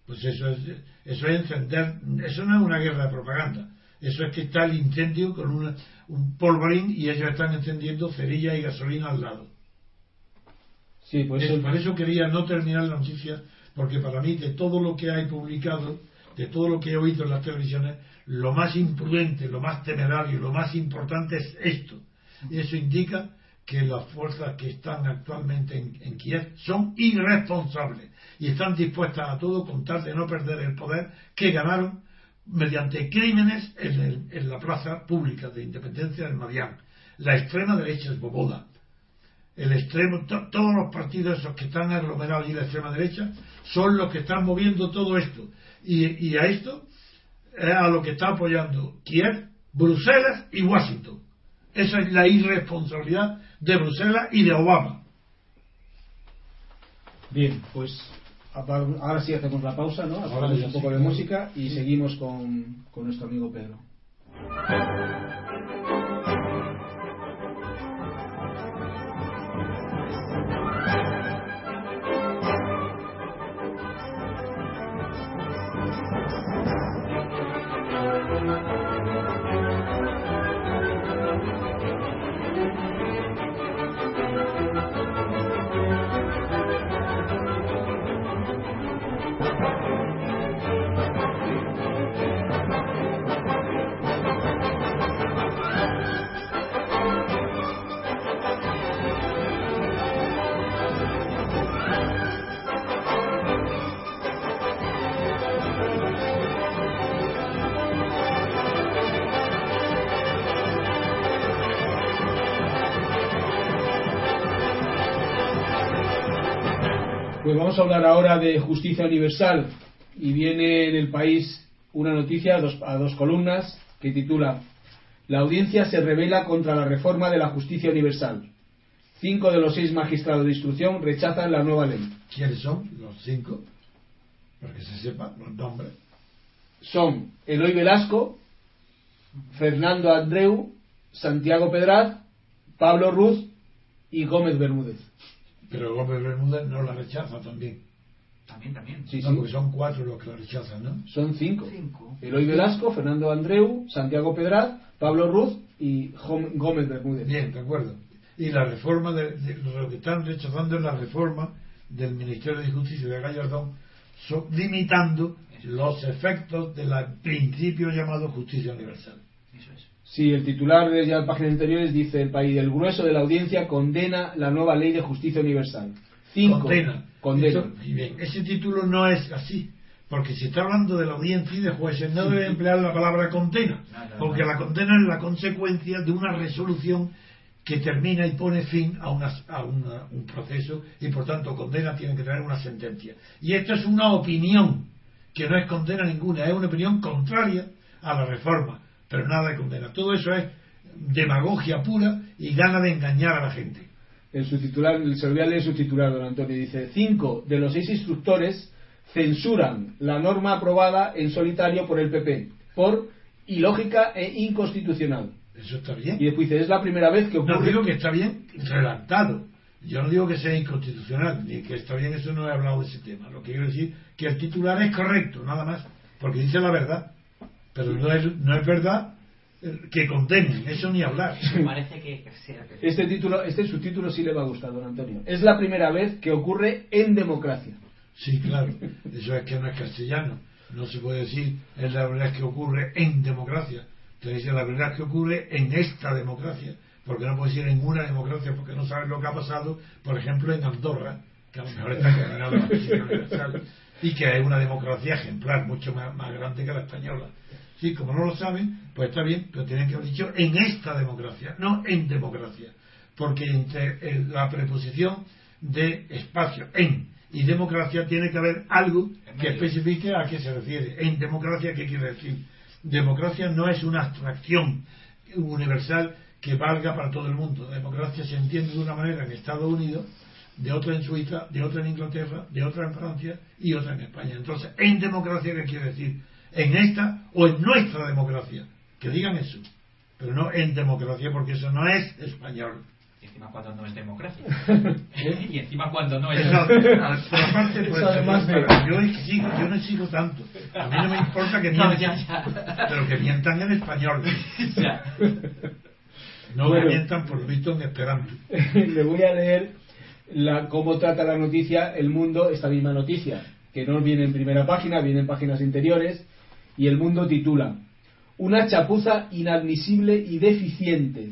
Pues eso es, eso es encender, eso no es una guerra de propaganda. Eso es que está el incendio con una- un polvorín y ellos están encendiendo cerilla y gasolina al lado. Sí, pues Es- eso- por eso quería no terminar la noticia, porque para mí de todo lo que hay publicado, de todo lo que he oído en las televisiones, lo más imprudente, lo más temerario, lo más importante es esto. Y eso indica que las fuerzas que están actualmente en, en Kiev son irresponsables y están dispuestas a todo con tal de no perder el poder que ganaron mediante crímenes en, el- en la plaza pública de independencia del Madián. La extrema derecha es Boboda, el extremo, to- todos los partidos esos que están aglomerados y la extrema derecha son los que están moviendo todo esto. Y, y a esto es a lo que está apoyando Kiev, Bruselas y Washington. Esa es la irresponsabilidad de Bruselas y de Obama. Bien, pues ahora sí hacemos la pausa, ¿no? Ya un poco de música y seguimos con, con nuestro amigo Pedro. Pues vamos a hablar ahora de justicia universal y viene en el país una noticia a dos, a dos columnas que titula La audiencia se revela contra la reforma de la justicia universal. Cinco de los seis magistrados de instrucción rechazan la nueva ley. ¿Quiénes son los cinco? Para que se sepan los nombres. Son Eloy Velasco, Fernando Andreu, Santiago Pedraz, Pablo Ruz y Gómez Bermúdez. Pero Gómez Bermúdez no la rechaza también. También, también. Sí, No, sí. porque son cuatro los que la rechazan, ¿no? Son cinco. Cinco. Eloy Velasco, Fernando Andreu, Santiago Pedraz, Pablo Ruz y Gómez Bermúdez. Bien, de acuerdo. y la reforma de, de- lo que están rechazando es la reforma del Ministerio de Justicia de Gallardón so- limitando los efectos del principio llamado justicia universal Eso es. Sí, el titular de ya páginas anteriores dice el país, el grueso de la audiencia condena la nueva ley de justicia universal. Cinco. condena. Condena. Eso- y bien, ese título no es así, porque si está hablando de la audiencia y de jueces, no debe emplear la palabra condena, porque no. la condena es la consecuencia de una resolución que termina y pone fin a, una- a una- un proceso y por tanto condena tiene que tener una sentencia. Y esto es una opinión, que no es condena ninguna, es una opinión contraria a la reforma, pero nada de condena. Todo eso es demagogia pura y gana de engañar a la gente. En su titular, se lo voy a leer su titular, don Antonio. Dice, cinco de los seis instructores censuran la norma aprobada en solitario por el PP por ilógica e inconstitucional. Eso está bien. Y después dice, es la primera vez que No ocurre... digo que está bien redactado. Yo no digo que sea inconstitucional, ni que está bien, eso no he hablado de ese tema. Lo que quiero decir que el titular es correcto, nada más, porque dice la verdad. Pero no es, no es verdad que condenen, eso ni hablar. Me parece que sea que- Este título, este subtítulo sí le va a gustar, don Antonio. Es la primera vez que ocurre en democracia. Sí, claro, eso es que no es castellano. No se puede decir es la verdad que ocurre en democracia. Te dice la verdad que ocurre en esta democracia. Porque no puede decir en una democracia porque no sabes lo que ha pasado, por ejemplo, en Andorra, que a lo mejor está condenado a la universal, y que es una democracia ejemplar, mucho más, más grande que la española. Sí, como no lo saben, pues está bien, pero tienen que haber dicho en esta democracia, no en democracia. Porque entre eh, la preposición de espacio en y democracia tiene que haber algo que especifique a qué se refiere. En democracia, ¿qué quiere decir? Democracia no es una abstracción universal que valga para todo el mundo. Democracia se entiende de una manera en Estados Unidos, de otra en Suiza, de otra en Inglaterra, de otra en Francia y otra en España. Entonces, en democracia, ¿qué quiere decir? En esta o en nuestra democracia. Que digan eso. Pero no en democracia, porque eso no es español. Y encima cuando no es democracia. y encima cuando no es Eso, por aparte, pues, Eso además de- yo exijo, yo no exijo tanto. A mí no me importa que No, mientan, ya, ya. pero que mientan en español. No Bueno. que mientan por lo visto en esperanto. Le voy a leer la, cómo trata la noticia El Mundo, esta misma noticia, que no viene en primera página, viene en páginas interiores, y El Mundo titula Una chapuza inadmisible y deficiente.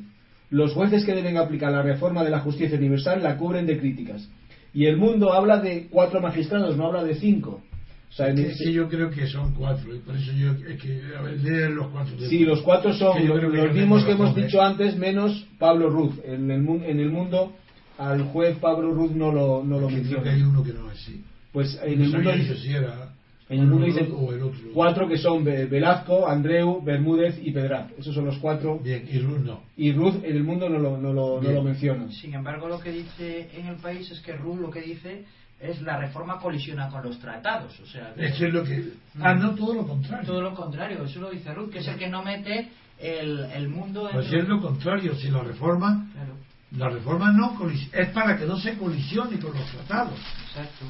Los jueces que deben aplicar la reforma de la justicia universal la cubren de críticas. Y El Mundo habla de cuatro magistrados, no habla de cinco. O sea, en Es ese- que yo creo que son cuatro, y por eso yo, es que, a ver, leen los cuatro. Sí, los cuatro son Que los, los mismos que hemos razón, ¿eh? dicho antes, menos Pablo Ruz. En el, en el mundo, al juez Pablo Ruz no lo, no lo que creo menciona. que hay uno que no es así. Pues en No el mundo si era en el mundo o dice o el otro. cuatro que son Ve- Velazco, Andreu, Bermúdez y Pedraz. Esos son los cuatro. Bien, y Ruth no. Y Ruz en el mundo no lo, no lo, no Bien. lo menciona. sin embargo, lo que dice en el país es que Ruth lo que dice es la reforma colisiona con los tratados. O sea, que- Eso es lo que. Ah, no, todo lo contrario. todo lo contrario. Eso lo dice Ruth, que es el que no mete el, el mundo en. Pues si es lo contrario, si la reforma, Claro, la reforma no colis- es para que no se colisione con los tratados. exacto.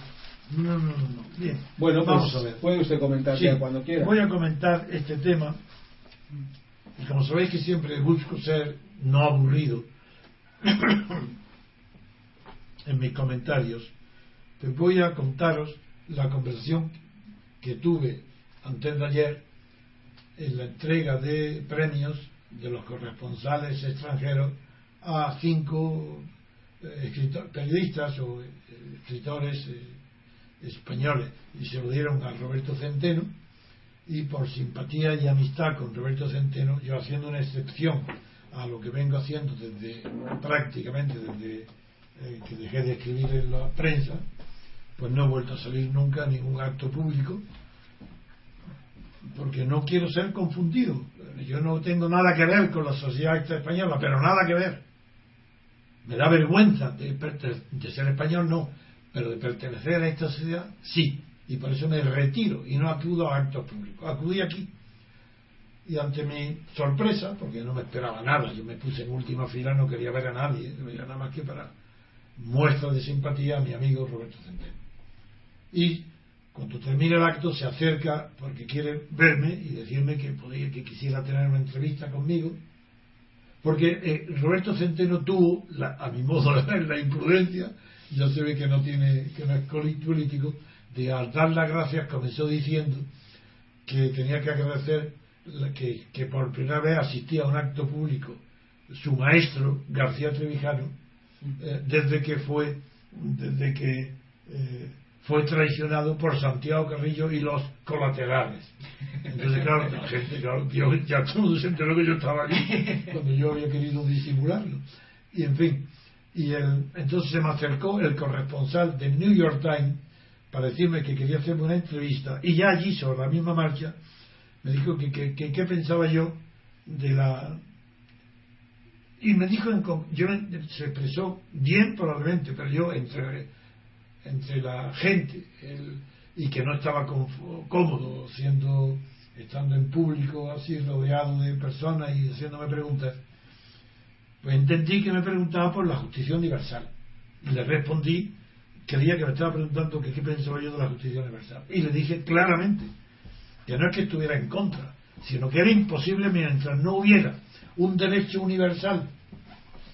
No, no, no, no. Bien. Bueno, pues vamos a ver. puede usted comentar Sí, ya cuando quiera. Voy a comentar este tema. Y como sabéis que siempre busco ser no aburrido en mis comentarios, pues voy a contaros la conversación que tuve antes de ayer en la entrega de premios de los corresponsales extranjeros a cinco eh, periodistas o eh, escritores eh, españoles y se lo dieron a Roberto Centeno y por simpatía y amistad con Roberto Centeno, yo haciendo una excepción a lo que vengo haciendo desde prácticamente desde eh, que dejé de escribir en la prensa, pues no he vuelto a salir nunca a ningún acto público porque no quiero ser confundido. Yo no tengo nada que ver con la sociedad española, pero nada que ver. Me da vergüenza de ser español, no, pero de pertenecer a esta sociedad, sí. Y por eso me retiro y no acudo a actos públicos. Acudí aquí. Y ante mi sorpresa, porque no me esperaba nada, yo me puse en última fila, no quería ver a nadie, veía nada más que para muestra de simpatía a mi amigo Roberto Centeno. Y cuando termina el acto se acerca porque quiere verme y decirme que podía, que quisiera tener una entrevista conmigo Porque eh, Roberto Centeno tuvo, la- a mi modo ver, la imprudencia, ya se ve que no tiene, que no es político, de al dar las gracias comenzó diciendo que tenía que agradecer que, que por primera vez asistía a un acto público su maestro García Trevijano eh, desde que fue desde que eh, fue traicionado por Santiago Carrillo y los colaterales. Entonces claro la gente claro, yo- ya todo se enteró que yo estaba allí cuando yo había querido disimularlo. Y en fin y el, entonces se me acercó el corresponsal del New York Times para decirme que quería hacerme una entrevista. Y ya allí sobre la misma marcha me dijo que que- que- pensaba yo de la y me dijo en yo se expresó bien probablemente pero yo entre entre la gente el- y que no estaba conf- cómodo siendo estando en público así rodeado de personas y haciéndome preguntas pues entendí que me preguntaba por la justicia universal. Y le respondí creía que me estaba preguntando que qué pensaba yo de la justicia universal. Y le dije claramente que no es que estuviera en contra sino que era imposible mientras no hubiera un derecho universal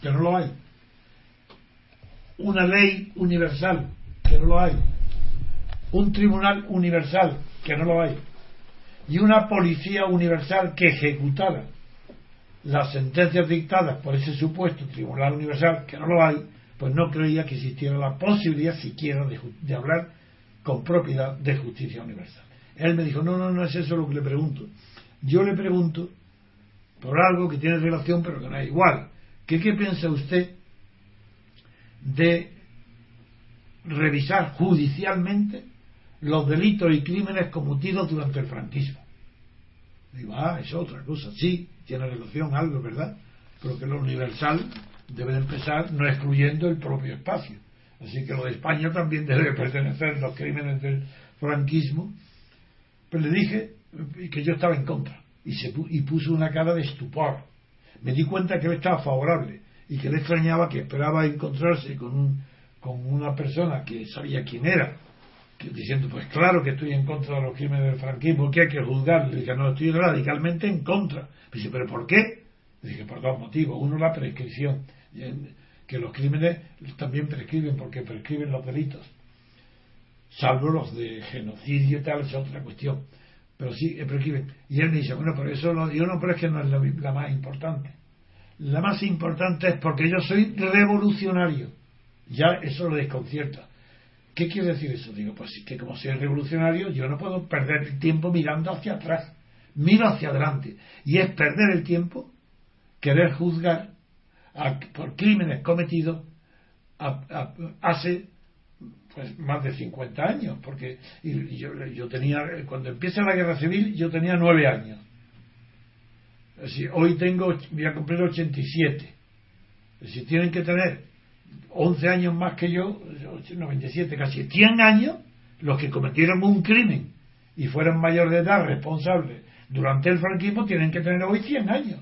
que no lo hay una ley universal que no lo hay un tribunal universal que no lo hay y una policía universal que ejecutara las sentencias dictadas por ese supuesto tribunal universal que no lo hay pues no creía que existiera la posibilidad siquiera de, de hablar con propiedad de justicia universal. Él me dijo no no no es eso lo que le pregunto. Yo le pregunto por algo que tiene relación pero que no es igual. ¿qué, qué piensa usted de revisar judicialmente los delitos y crímenes cometidos durante el franquismo. Digo, ah, es otra cosa, sí, tiene relación algo, ¿verdad? Pero que lo universal debe de empezar no excluyendo el propio espacio. Así que lo de España también debe pertenecer los crímenes del franquismo. Pero le dije que yo estaba en contra y, se, y puso una cara de estupor. Me di cuenta que él estaba favorable y que le extrañaba que esperaba encontrarse con, un, con una persona que sabía quién era, diciendo, pues claro que estoy en contra de los crímenes del franquismo, que hay que juzgar. Le dije, no, estoy radicalmente en contra. Me ¿pero por qué? Le dije, por dos motivos. Uno, la prescripción, que los crímenes también prescriben porque prescriben los delitos, salvo los de genocidio y tal, es otra cuestión. Pero sí, eh, prescriben. Y él me dice, bueno, pero eso lo digo, no, pero es que no es la más importante. La más importante es porque yo soy revolucionario. Ya eso lo desconcierta. ¿Qué quiere decir eso? Digo, pues sí, que como soy revolucionario, yo no puedo perder el tiempo mirando hacia atrás. Miro hacia adelante. Y es perder el tiempo querer juzgar por crímenes cometidos hace pues más de 50 años. Porque y- yo, yo tenía, cuando empieza la guerra civil, yo tenía nueve años. Es decir, hoy tengo, voy a cumplir 87. Es decir, tienen que tener 11 años más que yo, 97, casi 100 años, los que cometieron un crimen y fueron mayores de edad responsables durante el franquismo tienen que tener hoy 100 años.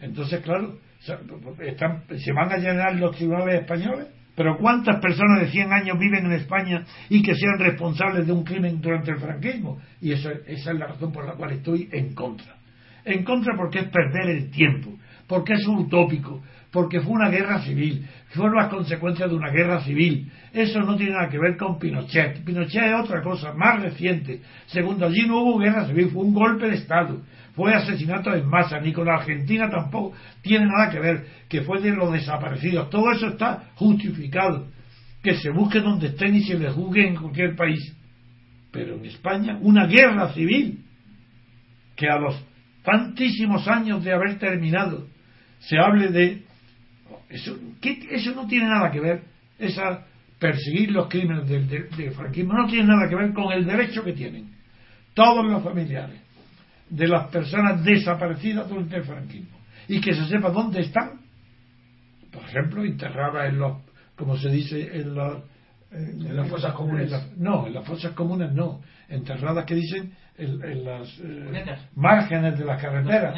Entonces, claro, están- se van a llenar los tribunales españoles. Pero ¿cuántas personas de 100 años viven en España y que sean responsables de un crimen durante el franquismo? Y eso, esa es la razón por la cual estoy en contra. En contra porque es perder el tiempo, porque es utópico, porque fue una guerra civil, fueron las consecuencias de una guerra civil. Eso no tiene nada que ver con Pinochet. Pinochet es otra cosa, más reciente. Segundo, allí no hubo guerra civil, fue un golpe de Estado, fue asesinato en masa, ni con la Argentina tampoco tiene nada que ver, que fue de los desaparecidos. Todo eso está justificado. Que se busque donde estén y se les juzgue en cualquier país. Pero en España, una guerra civil que a los tantísimos años de haber terminado se hable de eso, ¿qué- eso no tiene nada que ver esa perseguir los crímenes del, del- del franquismo no tiene nada que ver con el derecho que tienen todos los familiares de las personas desaparecidas durante el franquismo. Y que se sepa dónde están por ejemplo enterradas en los como se dice en las En las fosas comunes. en las- no en las fosas comunes no enterradas que dicen en, en las eh, márgenes de las carreteras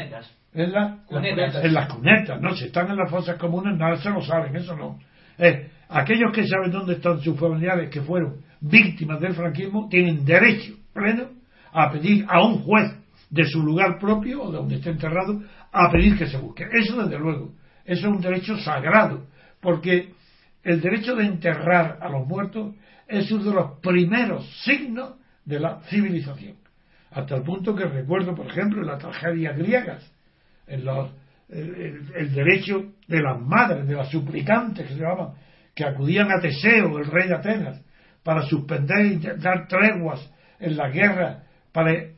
en, la- Cunetas. en las cunetas, no, si están en las fosas comunes, nada, eso lo saben, eso no. Eh, aquellos que saben dónde están sus familiares que fueron víctimas del franquismo tienen derecho pleno a pedir a un juez de su lugar propio o de donde esté enterrado a pedir que se busque. Eso desde luego. Eso es un derecho sagrado, porque el derecho de enterrar a los muertos es uno de los primeros signos de la civilización. Hasta el punto que recuerdo, por ejemplo, en las tragedias griegas, en los, el, derecho de las madres, de las suplicantes que se llamaban, que acudían a Teseo, el rey de Atenas, para suspender y dar treguas en la guerra, para, eh,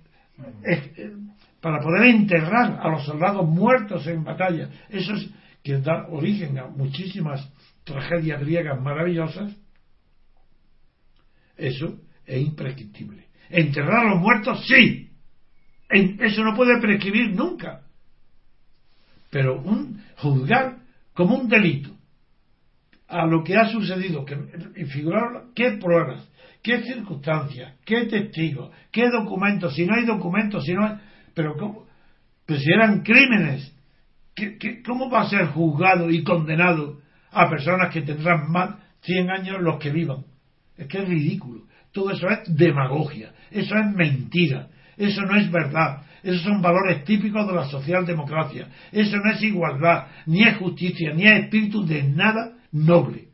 para poder enterrar a los soldados muertos en batalla. Eso es que da origen a muchísimas tragedias griegas maravillosas. Eso es imprescriptible. Enterrar a los muertos, sí. Eso no puede prescribir nunca. Pero un juzgar como un delito a lo que ha sucedido, que, figurar qué pruebas, qué circunstancias, qué testigos, qué documentos, si no hay documentos, si no hay, pero cómo, si eran crímenes, ¿qué- qué- ¿cómo va a ser juzgado y condenado a personas que tendrán más 100 años los que vivan? Es que es ridículo. Todo eso es demagogia, eso es mentira, eso no es verdad, esos son valores típicos de la socialdemocracia, eso no es igualdad, ni es justicia, ni es espíritu de nada noble.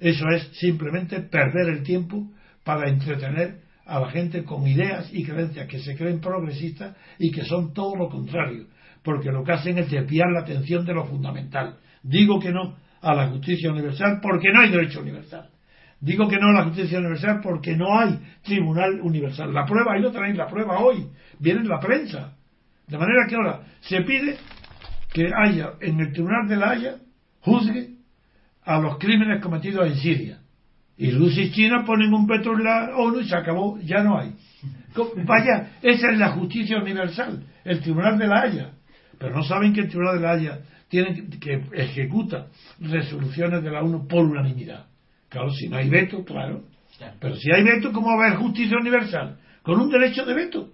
Eso es simplemente perder el tiempo para entretener a la gente con ideas y creencias que se creen progresistas y que son todo lo contrario, porque lo que hacen es desviar la atención de lo fundamental. Digo que no a la justicia universal porque no hay derecho universal. Digo que no a la justicia universal porque no hay tribunal universal. La prueba, ahí lo tenéis, la prueba hoy, viene en la prensa. De manera que ahora se pide que haya en el tribunal de la Haya, juzgue a los crímenes cometidos en Siria. Y Rusia y China ponen un veto en la ONU y se acabó, ya no hay. Vaya, esa es la justicia universal, el tribunal de la Haya. Pero no saben que el tribunal de la Haya tiene que ejecuta resoluciones de la ONU por unanimidad. Claro, si no hay veto, claro. Pero si hay veto, ¿cómo va a haber justicia universal? Con un derecho de veto.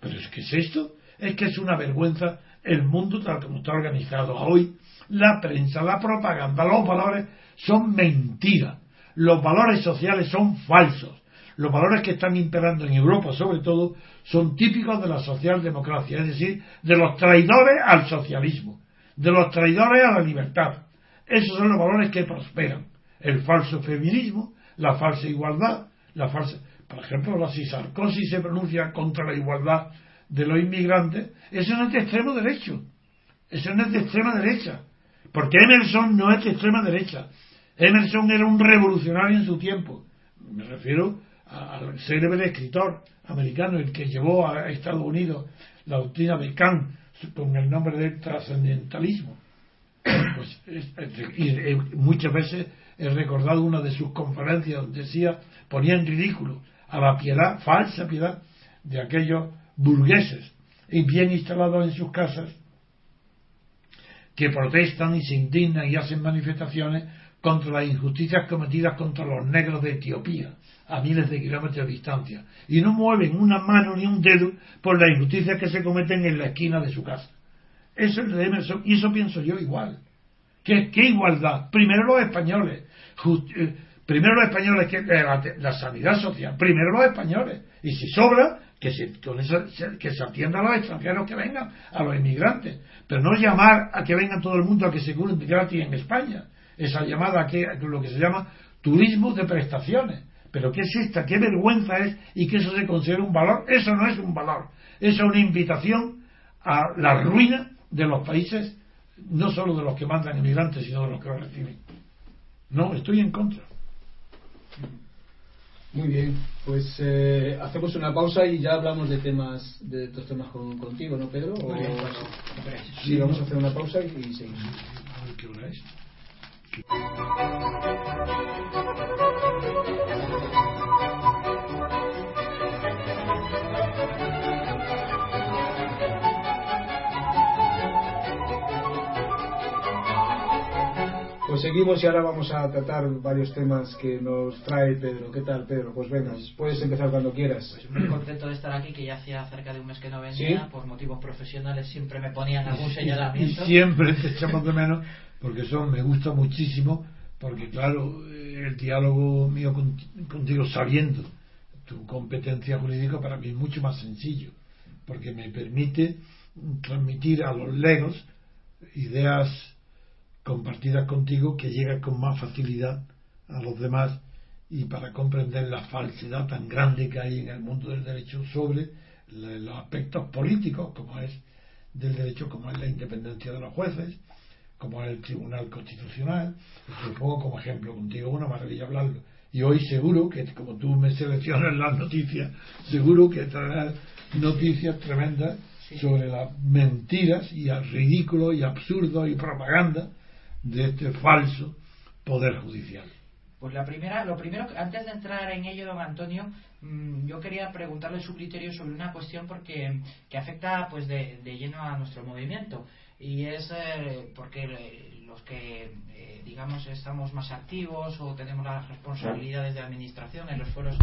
Pero es que es esto, es que es una vergüenza el mundo tal como está organizado hoy. La prensa, la propaganda, los valores son mentiras. Los valores sociales son falsos. Los valores que están imperando en Europa, sobre todo, son típicos de la socialdemocracia, es decir, de los traidores al socialismo, de los traidores a la libertad. Esos son los valores que prosperan. El falso feminismo, la falsa igualdad, la falsa. Por ejemplo, si Sarkozy se pronuncia contra la igualdad de los inmigrantes, eso no es de extremo derecho. Eso no es de extrema derecha. Porque Emerson no es de extrema derecha. Emerson era un revolucionario en su tiempo. Me refiero al célebre escritor americano, el que llevó a Estados Unidos la doctrina de Kant con el nombre de trascendentalismo. Pues, es- es- y, eh, muchas veces he recordado una de sus conferencias donde decía, ponía en ridículo a la piedad, falsa piedad, de aquellos burgueses y bien instalados en sus casas que protestan y se indignan y hacen manifestaciones contra las injusticias cometidas contra los negros de Etiopía a miles de kilómetros de distancia y no mueven una mano ni un dedo por las injusticias que se cometen en la esquina de su casa. Eso es de Emerson y eso pienso yo igual. ¿Qué, qué igualdad? Primero los españoles. Eh, primero los españoles, que eh, la, sanidad social. Primero los españoles. Y si sobra, que se, con se- que se atienda a los extranjeros que vengan, a los inmigrantes. Pero no llamar a que vengan todo el mundo a que se curen gratis en España. Esa llamada que lo que se llama turismo de prestaciones. Pero ¿qué es esta? ¿Qué vergüenza es? Y que eso se considera un valor. Eso no es un valor. Eso es una invitación a la ruina de los países, no solo de los que mandan inmigrantes, sino de los que los reciben. No, estoy en contra. Muy bien, pues eh, hacemos una pausa y ya hablamos de temas, de estos temas con- contigo, ¿no, Pedro? O- bien, pues. Sí, vamos a hacer una pausa y, y seguimos. A ver qué hora es. Pues seguimos y ahora vamos a tratar varios temas que nos trae Pedro. ¿Qué tal, Pedro? Pues venga, puedes empezar cuando quieras. Pues muy contento de estar aquí, que ya hacía cerca de un mes que no venía, ¿Sí? por motivos profesionales siempre me ponían algún Y señalamiento. siempre te echamos de menos, porque eso me gusta muchísimo, porque claro, el diálogo mío con- contigo, sabiendo tu competencia jurídica, para mí es mucho más sencillo, porque me permite transmitir a los legos ideas compartidas contigo que llegan con más facilidad a los demás y para comprender la falsedad tan grande que hay en el mundo del derecho sobre los aspectos políticos como es del derecho como es la independencia de los jueces como es el Tribunal Constitucional. Lo pongo como ejemplo contigo una maravilla hablarlo. Y hoy seguro que como tú me seleccionas las noticias seguro que traerás noticias tremendas sobre las mentiras y el ridículo y absurdo y propaganda de este falso poder judicial. Pues la primera, lo primero, antes de entrar en ello, don Antonio, mm, yo quería preguntarle su criterio sobre una cuestión porque que afecta pues de, lleno a nuestro movimiento. Y es eh, porque los que eh, digamos estamos más activos o tenemos las responsabilidades de administración en los foros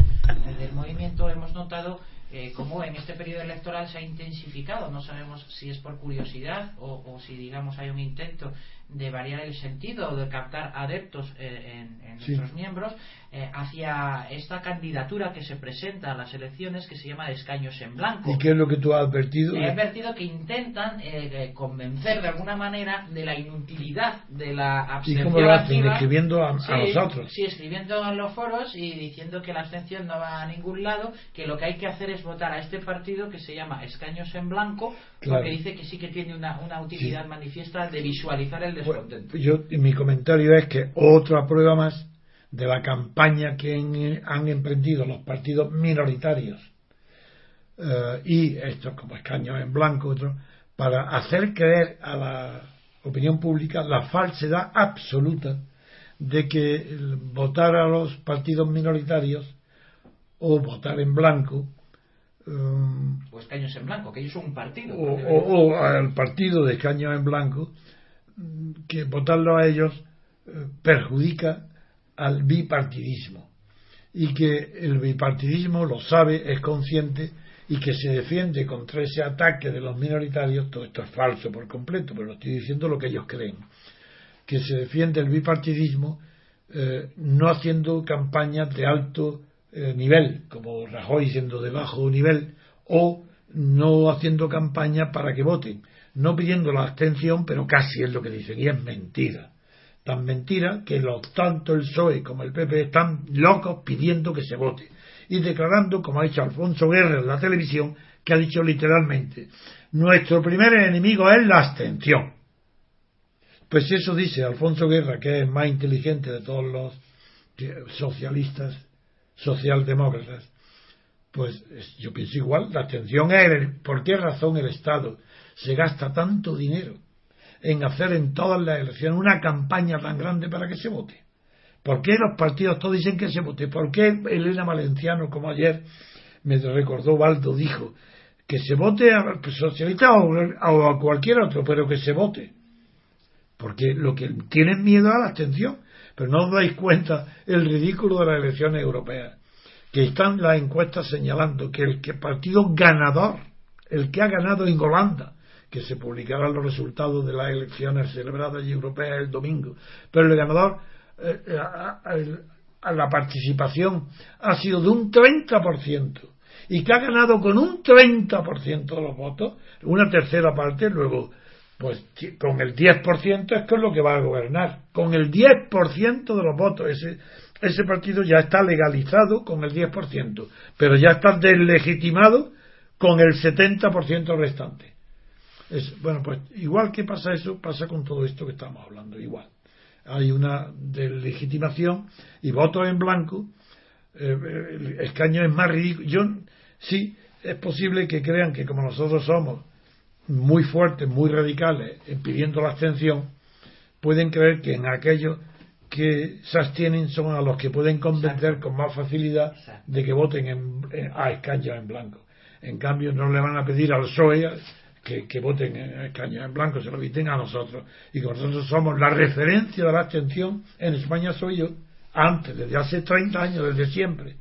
del movimiento hemos notado eh, cómo en este periodo electoral se ha intensificado. No sabemos si es por curiosidad o, o si digamos hay un intento de variar el sentido o de captar adeptos eh, en, nuestros miembros eh, hacia esta candidatura que se presenta a las elecciones que se llama escaños en blanco. ¿Y qué es lo que tú has advertido? He advertido que intentan eh, convencer de alguna manera de la inutilidad de la abstención. ¿Y cómo lo hacen? Escribiendo a, nosotros. Sí, escribiendo en los foros y diciendo que la abstención no va a ningún lado, que lo que hay que hacer es votar a este partido que se llama escaños en blanco, porque dice que sí que tiene una, una utilidad manifiesta de visualizar el descontento. yo, mi comentario es que otra prueba más de la campaña que han emprendido los partidos minoritarios eh, y estos como escaños en blanco otros, para hacer creer a la opinión pública la falsedad absoluta de que votar a los partidos minoritarios o votar en blanco um, o escaños en blanco, que ellos son un partido o, al partido de escaños en blanco que votarlo a ellos eh, perjudica al bipartidismo. Y que el bipartidismo lo sabe, es consciente y que se defiende contra ese ataque de los minoritarios, todo esto es falso por completo, pero estoy diciendo lo que ellos creen, que se defiende el bipartidismo eh, no haciendo campañas de alto eh, nivel, como Rajoy siendo de bajo nivel, o no haciendo campaña para que voten, no pidiendo la abstención, pero casi es lo que dicen, y es mentira tan mentira que los, tanto el PSOE como el PP están locos pidiendo que se vote y declarando, como ha dicho Alfonso Guerra en la televisión, que ha dicho literalmente, nuestro primer enemigo es la abstención. Pues eso dice Alfonso Guerra, que es más inteligente de todos los socialistas, socialdemócratas. Pues yo pienso igual, la abstención es el, por qué razón el Estado se gasta tanto dinero en hacer en todas las elecciones una campaña tan grande para que se vote? ¿Por qué los partidos todos dicen que se vote? ¿Por qué Elena Valenciano, como ayer me recordó Baldo, dijo que se vote a socialista o a cualquier otro, pero que se vote? Porque lo que tienen miedo a la abstención. Pero no os dais cuenta el ridículo de las elecciones europeas. Que están las encuestas señalando que el partido ganador, el que ha ganado en Holanda, que se publicarán los resultados de las elecciones celebradas y europeas el domingo. Pero el ganador, eh, eh, a, la participación ha sido de un 30% y que ha ganado con un 30% de los votos, una tercera parte, luego, pues con el 10% es con lo que va a gobernar. Con el 10% de los votos, ese, ese partido ya está legalizado con el 10%, pero ya está deslegitimado con el 70% restante bueno, pues igual que pasa eso, pasa con todo esto que estamos hablando, igual. Hay una legitimación y votos en blanco, eh, el escaño es más ridículo. Yo, sí, es posible que crean que como nosotros somos muy fuertes, muy radicales, pidiendo la abstención, pueden creer que en aquellos que se abstienen son a los que pueden convencer con más facilidad de que voten en, a escaños en blanco. En cambio, no le van a pedir al PSOE que, voten en escaños en blanco, se lo eviten a nosotros. Y que nosotros somos la referencia de la abstención en España soy yo, antes, desde hace 30 años, desde siempre.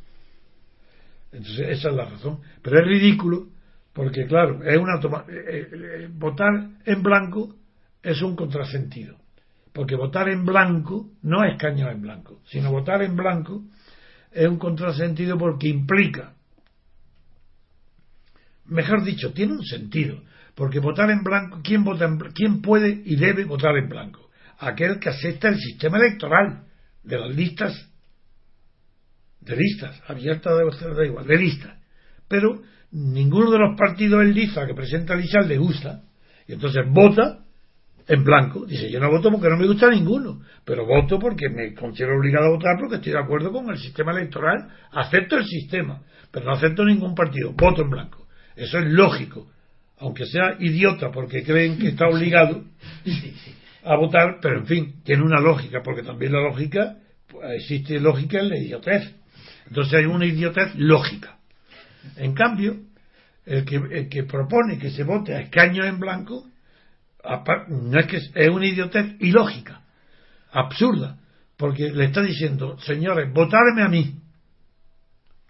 Entonces, esa es la razón. Pero es ridículo, porque claro, es una toma, eh, eh, eh, votar en blanco es un contrasentido. Porque votar en blanco no es escaños en blanco, sino votar en blanco es un contrasentido porque implica, mejor dicho, tiene un sentido, porque votar en blanco, ¿quién, vota en, ¿quién puede y debe votar en blanco? aquel que acepta el sistema electoral de las listas, de listas, abiertas de, da igual, de listas. Pero ninguno de los partidos en lista que presenta lista le gusta. Y entonces vota en blanco. Dice, yo no voto porque no me gusta ninguno, pero voto porque me considero obligado a votar porque estoy de acuerdo con el sistema electoral. Acepto el sistema, pero no acepto ningún partido. Voto en blanco. Eso es lógico. Aunque sea idiota porque creen que está obligado a votar, pero en fin, tiene una lógica, porque también la lógica, pues, existe lógica en la idiotez. Entonces hay una idiotez lógica. En cambio, el que, el que propone que se vote a escaños en blanco, no es que es una idiotez ilógica, absurda, porque le está diciendo, señores, votadme a mí,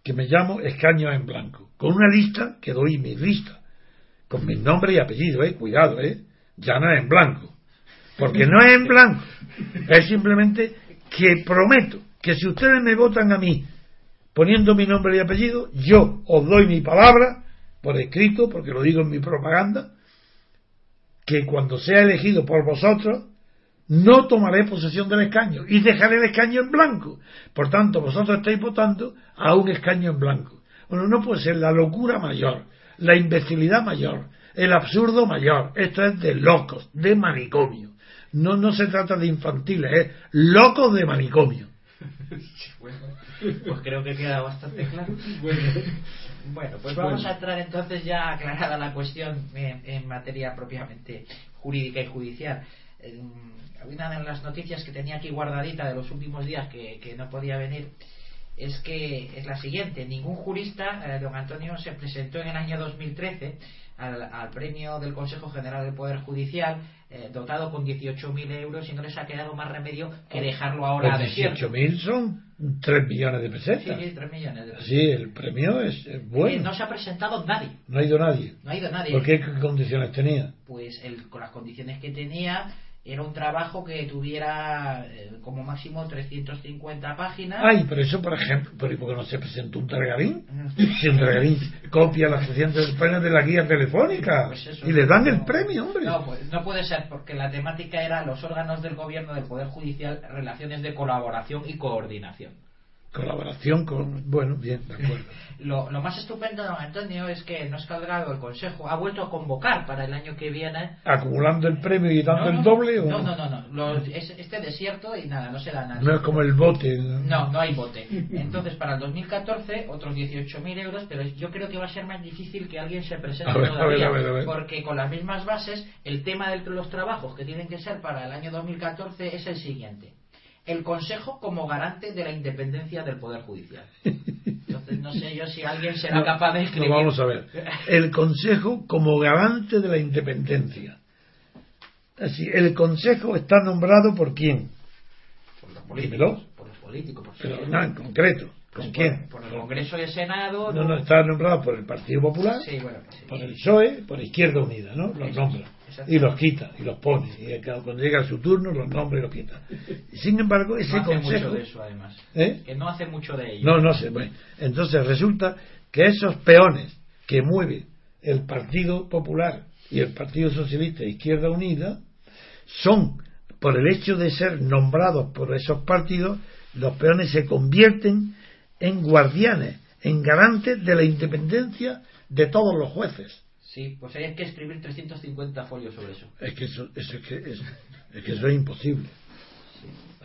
que me llamo escaños en blanco, con una lista que doy mi lista, con mi nombre y apellido, eh, cuidado, eh, ya no es en blanco, porque no es en blanco, es simplemente que prometo que si ustedes me votan a mí poniendo mi nombre y apellido, yo os doy mi palabra por escrito, porque lo digo en mi propaganda, que cuando sea elegido por vosotros, no tomaré posesión del escaño y dejaré el escaño en blanco. Por tanto, vosotros estáis votando a un escaño en blanco. Bueno, no puede ser la locura mayor, la imbecilidad mayor, el absurdo mayor. Esto es de locos, de manicomio. No, no se trata de infantiles, es locos de manicomio. pues creo que queda bastante claro. Bueno, pues vamos a entrar entonces ya aclarada la cuestión en, materia propiamente jurídica y judicial. una de las noticias que tenía aquí guardadita de los últimos días que, que no podía venir es que es la siguiente. Ningún jurista, eh, don Antonio, se presentó en el año 2013 al, al premio del Consejo General del Poder Judicial eh, dotado con 18.000 euros y no les ha quedado más remedio que dejarlo ahora a 18.000 son 3 millones de pesetas. Sí, sí, 3 millones de pesetas. Sí, el premio es, es bueno. no se ha presentado nadie. No ha ido nadie. No ha ido nadie. ¿Por qué condiciones tenía? Pues el, con las condiciones que tenía era un trabajo que tuviera eh, como máximo 350 páginas. Ay, pero eso, por ejemplo, ¿por qué no se presentó un Targarín? si un Targarín copia las 300 páginas de la guía telefónica pues y le dan el premio, hombre. No, pues, no puede ser, porque la temática era los órganos del gobierno, del Poder Judicial, relaciones de colaboración y coordinación colaboración con. Bueno, bien, de acuerdo. lo, lo, más estupendo, don Antonio, es que no Calgado, el Consejo, ha vuelto a convocar para el año que viene. ¿Acumulando el premio y dando el doble? No, no, no, no. es, este desierto y nada, no se da nada. No es como el bote. No, no hay bote. Entonces, para el 2014, otros 18.000 euros, pero yo creo que va a ser más difícil que alguien se presente todavía. porque con las mismas bases, el tema de los trabajos que tienen que ser para el año 2014 es el siguiente el Consejo como garante de la independencia del Poder Judicial. Entonces, no sé yo si alguien será capaz de escribir. vamos a ver. El Consejo como garante de la independencia. Así, el Consejo está nombrado por quién? Por los políticos. Por los políticos, por Pero no, en concreto. ¿Con quién? Por, el Congreso y el Senado. No, no, está nombrado por el Partido Popular, sí, bueno, sí. por el PSOE, por Izquierda Unida, ¿no? Los nombra y los quita y los pone. Y cuando llega su turno los nombra y los quita. Sin embargo ese no hace consejo mucho de eso además. ¿Eh? que no hace mucho de ello. No no sé bueno, entonces resulta que esos peones que mueve el Partido Popular y el Partido Socialista e Izquierda Unida son por el hecho de ser nombrados por esos partidos los peones se convierten en guardianes en garantes de la independencia de todos los jueces Sí, pues hay que escribir 350 folios sobre eso. Es que eso, es, que es, que eso es imposible.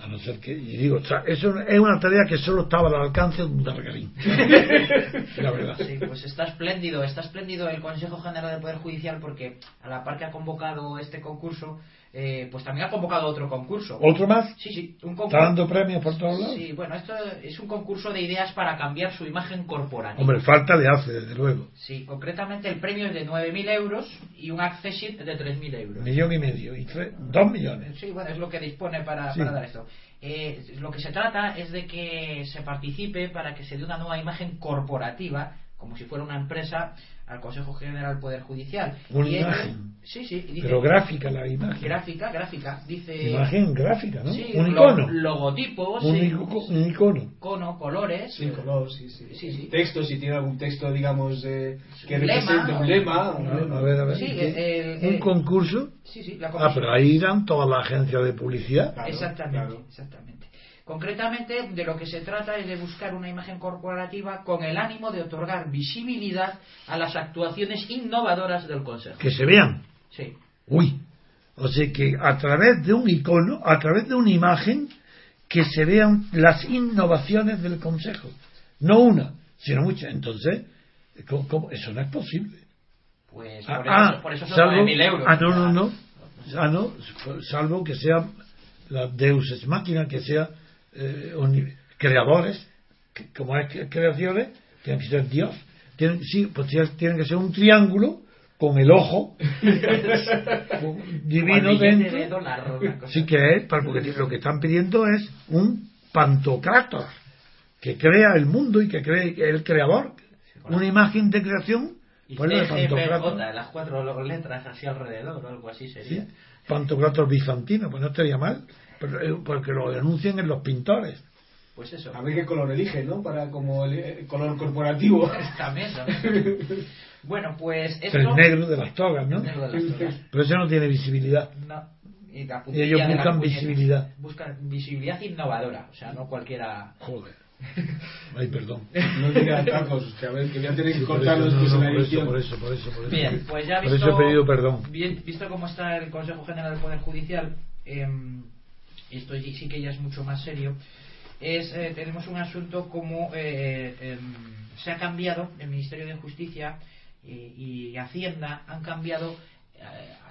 A no ser que, y digo, eso es una tarea que solo estaba al alcance de un dargarín. la verdad. Sí, pues está espléndido, está espléndido el Consejo General del Poder Judicial porque a la par que ha convocado este concurso, eh, pues también ha convocado otro concurso. ¿Otro más? Sí, sí. Un concurso. ¿Está dando premios por todos lados? Sí, bueno, esto es un concurso de ideas para cambiar su imagen corporativa. Hombre, falta le hace, desde luego. Sí, concretamente el premio es de 9.000 euros y un accessit de 3.000 euros. Millón y medio, y tres, dos millones. Sí, bueno, es lo que dispone para, para dar esto. Eh, lo que se trata es de que se participe para que se dé una nueva imagen corporativa como si fuera una empresa al Consejo General del Poder Judicial. Una Y imagen. sí, sí, y dice- Pero gráfica la imagen. gráfica, gráfica, dice Imagen gráfica, ¿no? sí, un lo- icono. logotipos, un, sí, un icono. icono, colores, Sí, color, sí, sí. Sí, sí. Texto, si tiene algún texto, digamos, eh, que Un lema, represente un ¿no? lema. un A ver, a ver. Sí, el- un el- concurso. sí, sí, la Ah, pero ahí irán todas las agencias de publicidad. Claro, exactamente, claro. exactamente. Concretamente, de lo que se trata es de buscar una imagen corporativa con el ánimo de otorgar visibilidad a las actuaciones innovadoras del Consejo. Que se vean. Sí, Uy. O sea que a través de un icono, a través de una imagen, que se vean las innovaciones del Consejo. No una, sino muchas. Entonces, ¿cómo- cómo? eso no es posible. pues Ah, por, ah, eso, por eso son salvo, 9.000 euros. ah, no, no, no. Ah, no, salvo que sea la Deus ex máquina, que sea eh, creadores, que- como es que- creaciones, tienen que ser Dios. Tienen, sí, pues tienen, que ser un triángulo con el ojo divino dentro. de dólar. Sí que es, porque lo que están pidiendo es un pantocrator que crea el mundo y que cree el creador. Una imagen de creación, Y pues de pantocrator. Las cuatro letras así alrededor o algo así sería. ¿sí? Pantocrator bizantino, pues no estaría mal, pero, eh, porque lo denuncian en los pintores. Pues eso. A ver qué color elige, ¿no? Para como el, el color corporativo. También, también. Bueno, pues esto... El negro de las togas, ¿no? El negro de las togas. Pero eso no tiene visibilidad. No. Y, ellos buscan puñetas. visibilidad. Buscan visibilidad innovadora. O sea, no cualquiera... Joder. Ay, perdón. No diga tacos, que a ver, que voy a tener que Sí, por cortarlo eso, no, no, por eso, edición. por eso, por eso, por eso. Bien, pues ya Por visto, eso he pedido perdón. bien, visto cómo está el Consejo General del Poder Judicial, eh, esto sí que ya es mucho más serio, es eh, tenemos un asunto como eh, em, se ha cambiado el Ministerio de Justicia y, y Hacienda han cambiado eh,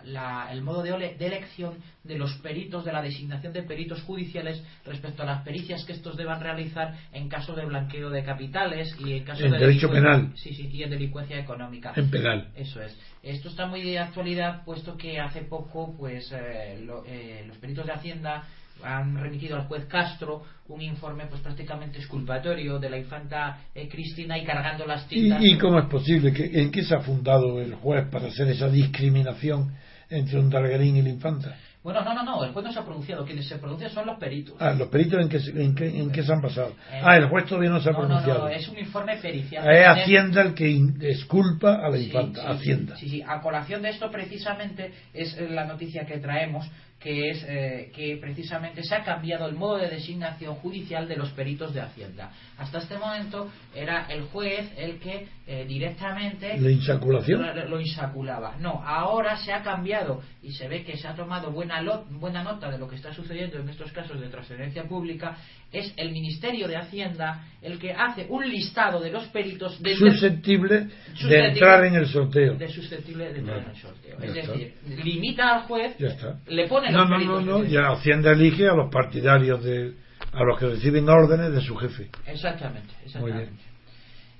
la- el modo de, ole- de elección de los peritos, de la designación de peritos judiciales respecto a las pericias que estos deban realizar en caso de blanqueo de capitales y en caso En de derecho penal. Sí, sí, y en delincuencia económica. En penal. Eso es. Esto está muy de actualidad, puesto que hace poco, pues, eh, lo- eh, los peritos de Hacienda han remitido al juez Castro un informe, pues, prácticamente exculpatorio de la infanta eh, Cristina y cargando las tintas. ¿Y, y cómo es posible? que ¿En qué se ha fundado el juez para hacer esa discriminación entre un Dargarín y la infanta? Bueno, no, no, no, el juez no se ha pronunciado. Quienes se pronuncian son los peritos. Ah, ¿los peritos en qué, se- en qué, en qué se han basado? Eh, Ah, el juez todavía no se ha no, no, pronunciado. no, es un informe pericial. Es Hacienda el que exculpa a la Sí, infanta. sí, Hacienda. Sí, sí. A colación de esto, precisamente, es la noticia que traemos, que es eh, que precisamente se ha cambiado el modo de designación judicial de los peritos de Hacienda. Hasta este momento era el juez el que eh, directamente La insaculación. lo, lo insaculaba. No, ahora se ha cambiado y se ve que se ha tomado buena, buena nota de lo que está sucediendo en estos casos de trascendencia pública. Es el Ministerio de Hacienda el que hace un listado de los peritos de Susceptible de entrar en el sorteo. de susceptible de entrar en el sorteo. Ya Es está. decir, limita al juez, Ya está. le pone No, no, no, no. Ya Hacienda elige a los partidarios de. a los que reciben órdenes de su jefe. Exactamente, exactamente. bien.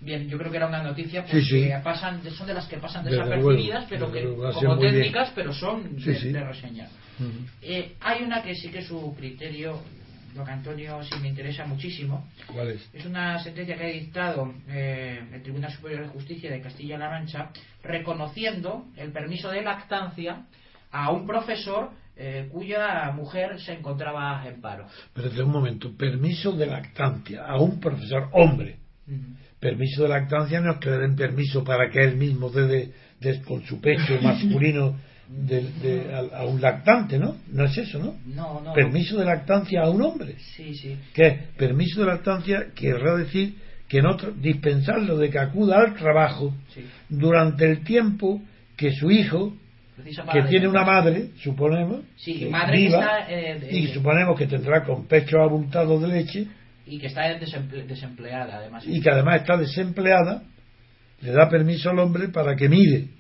Bien, yo creo que era una noticia Sí, porque sí. pasan, son de las que pasan desapercibidas, pero que como muy bien. técnicas, pero son Sí, de, sí. de reseñar. Eh, hay una que sí que su criterio, lo que Antonio sí me interesa muchísimo, ¿Cuál es? es una sentencia que ha dictado eh, el Tribunal Superior de Justicia de Castilla-La Mancha reconociendo el permiso de lactancia a un profesor eh, cuya mujer se encontraba en paro. Pero de un momento. Permiso de lactancia a un profesor hombre. Permiso de lactancia no es que le den permiso para que él mismo dé de- de- con su pecho masculino de- de- a, a un lactante, ¿no? No es eso, ¿no? No, no. Permiso de lactancia a un hombre. Sí, sí. que permiso de lactancia querrá decir que no dispensarlo de que acuda al trabajo sí. durante el tiempo que su hijo que tiene una madre suponemos Sí, que madre que viva, está, eh, y suponemos que tendrá con pechos abultados de leche y que está desemple- desempleada, además. y que además está desempleada le da permiso al hombre para que mire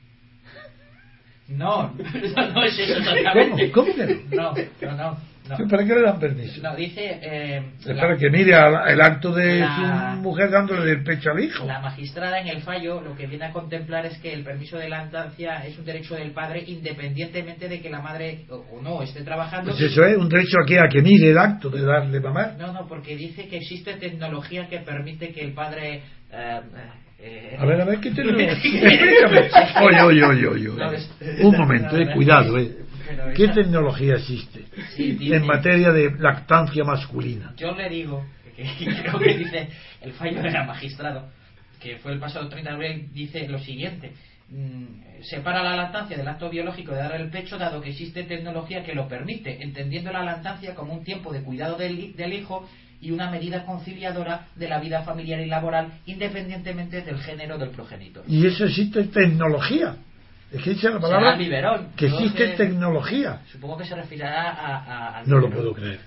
No, no es eso exactamente. ¿Cómo? ¿Cómo que No, no, no. no. ¿Para qué le dan permiso? No, dice. eh, es la- para que mire el acto de La- su mujer dándole el pecho al hijo La magistrada en el fallo lo que viene a contemplar es que el permiso de lactancia es un derecho del padre independientemente de que la madre o, no esté trabajando. pues eso es un derecho aquí a que mire el acto de darle mamá No, no, porque dice que existe tecnología que permite que el padre eh, Eh, A ver, a ver, ¿qué tecnología? Explícame. Oye, oye, oye, oye. No, Un momento, eh, cuidado, eh. ¿Qué tecnología existe Sí, dice- en materia de lactancia masculina? Yo le digo, que creo que dice el fallo de la magistrado, que fue el pasado 30 de abril, dice lo siguiente. mm, separa la lactancia del acto biológico de dar el pecho dado que existe tecnología que lo permite, entendiendo la lactancia como un tiempo de cuidado del, del hijo y una medida conciliadora de la vida familiar y laboral independientemente del género del progenitor. Y eso existe tecnología. Es que dice la palabra biberón. que existe sé- tecnología. Supongo que se referirá a, a- al No lo puedo creer.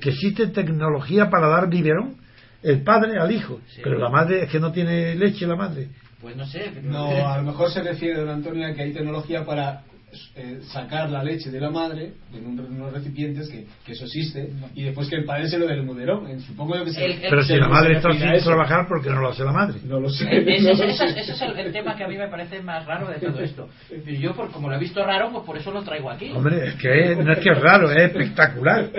Que existe tecnología para dar biberón el padre al hijo. Sí. Pero la madre es que no tiene leche la madre. Pues no sé. pero- No, a lo mejor se refiere, don Antonio, a que hay tecnología para eh, sacar la leche de la madre en un- unos recipientes, que, que eso existe, y después que el padre se lo dé el muderón. Eh, Supongo que se, El- el- Pero si se- la se madre está sin eso. trabajar porque no lo hace la madre. No lo sé. Ese, no ese- lo ese- sé. ese es el, el tema que a mí me parece más raro de todo esto. Yo, por, como lo he visto raro, pues por eso lo traigo aquí. Hombre, es que es- no es que es raro, es espectacular.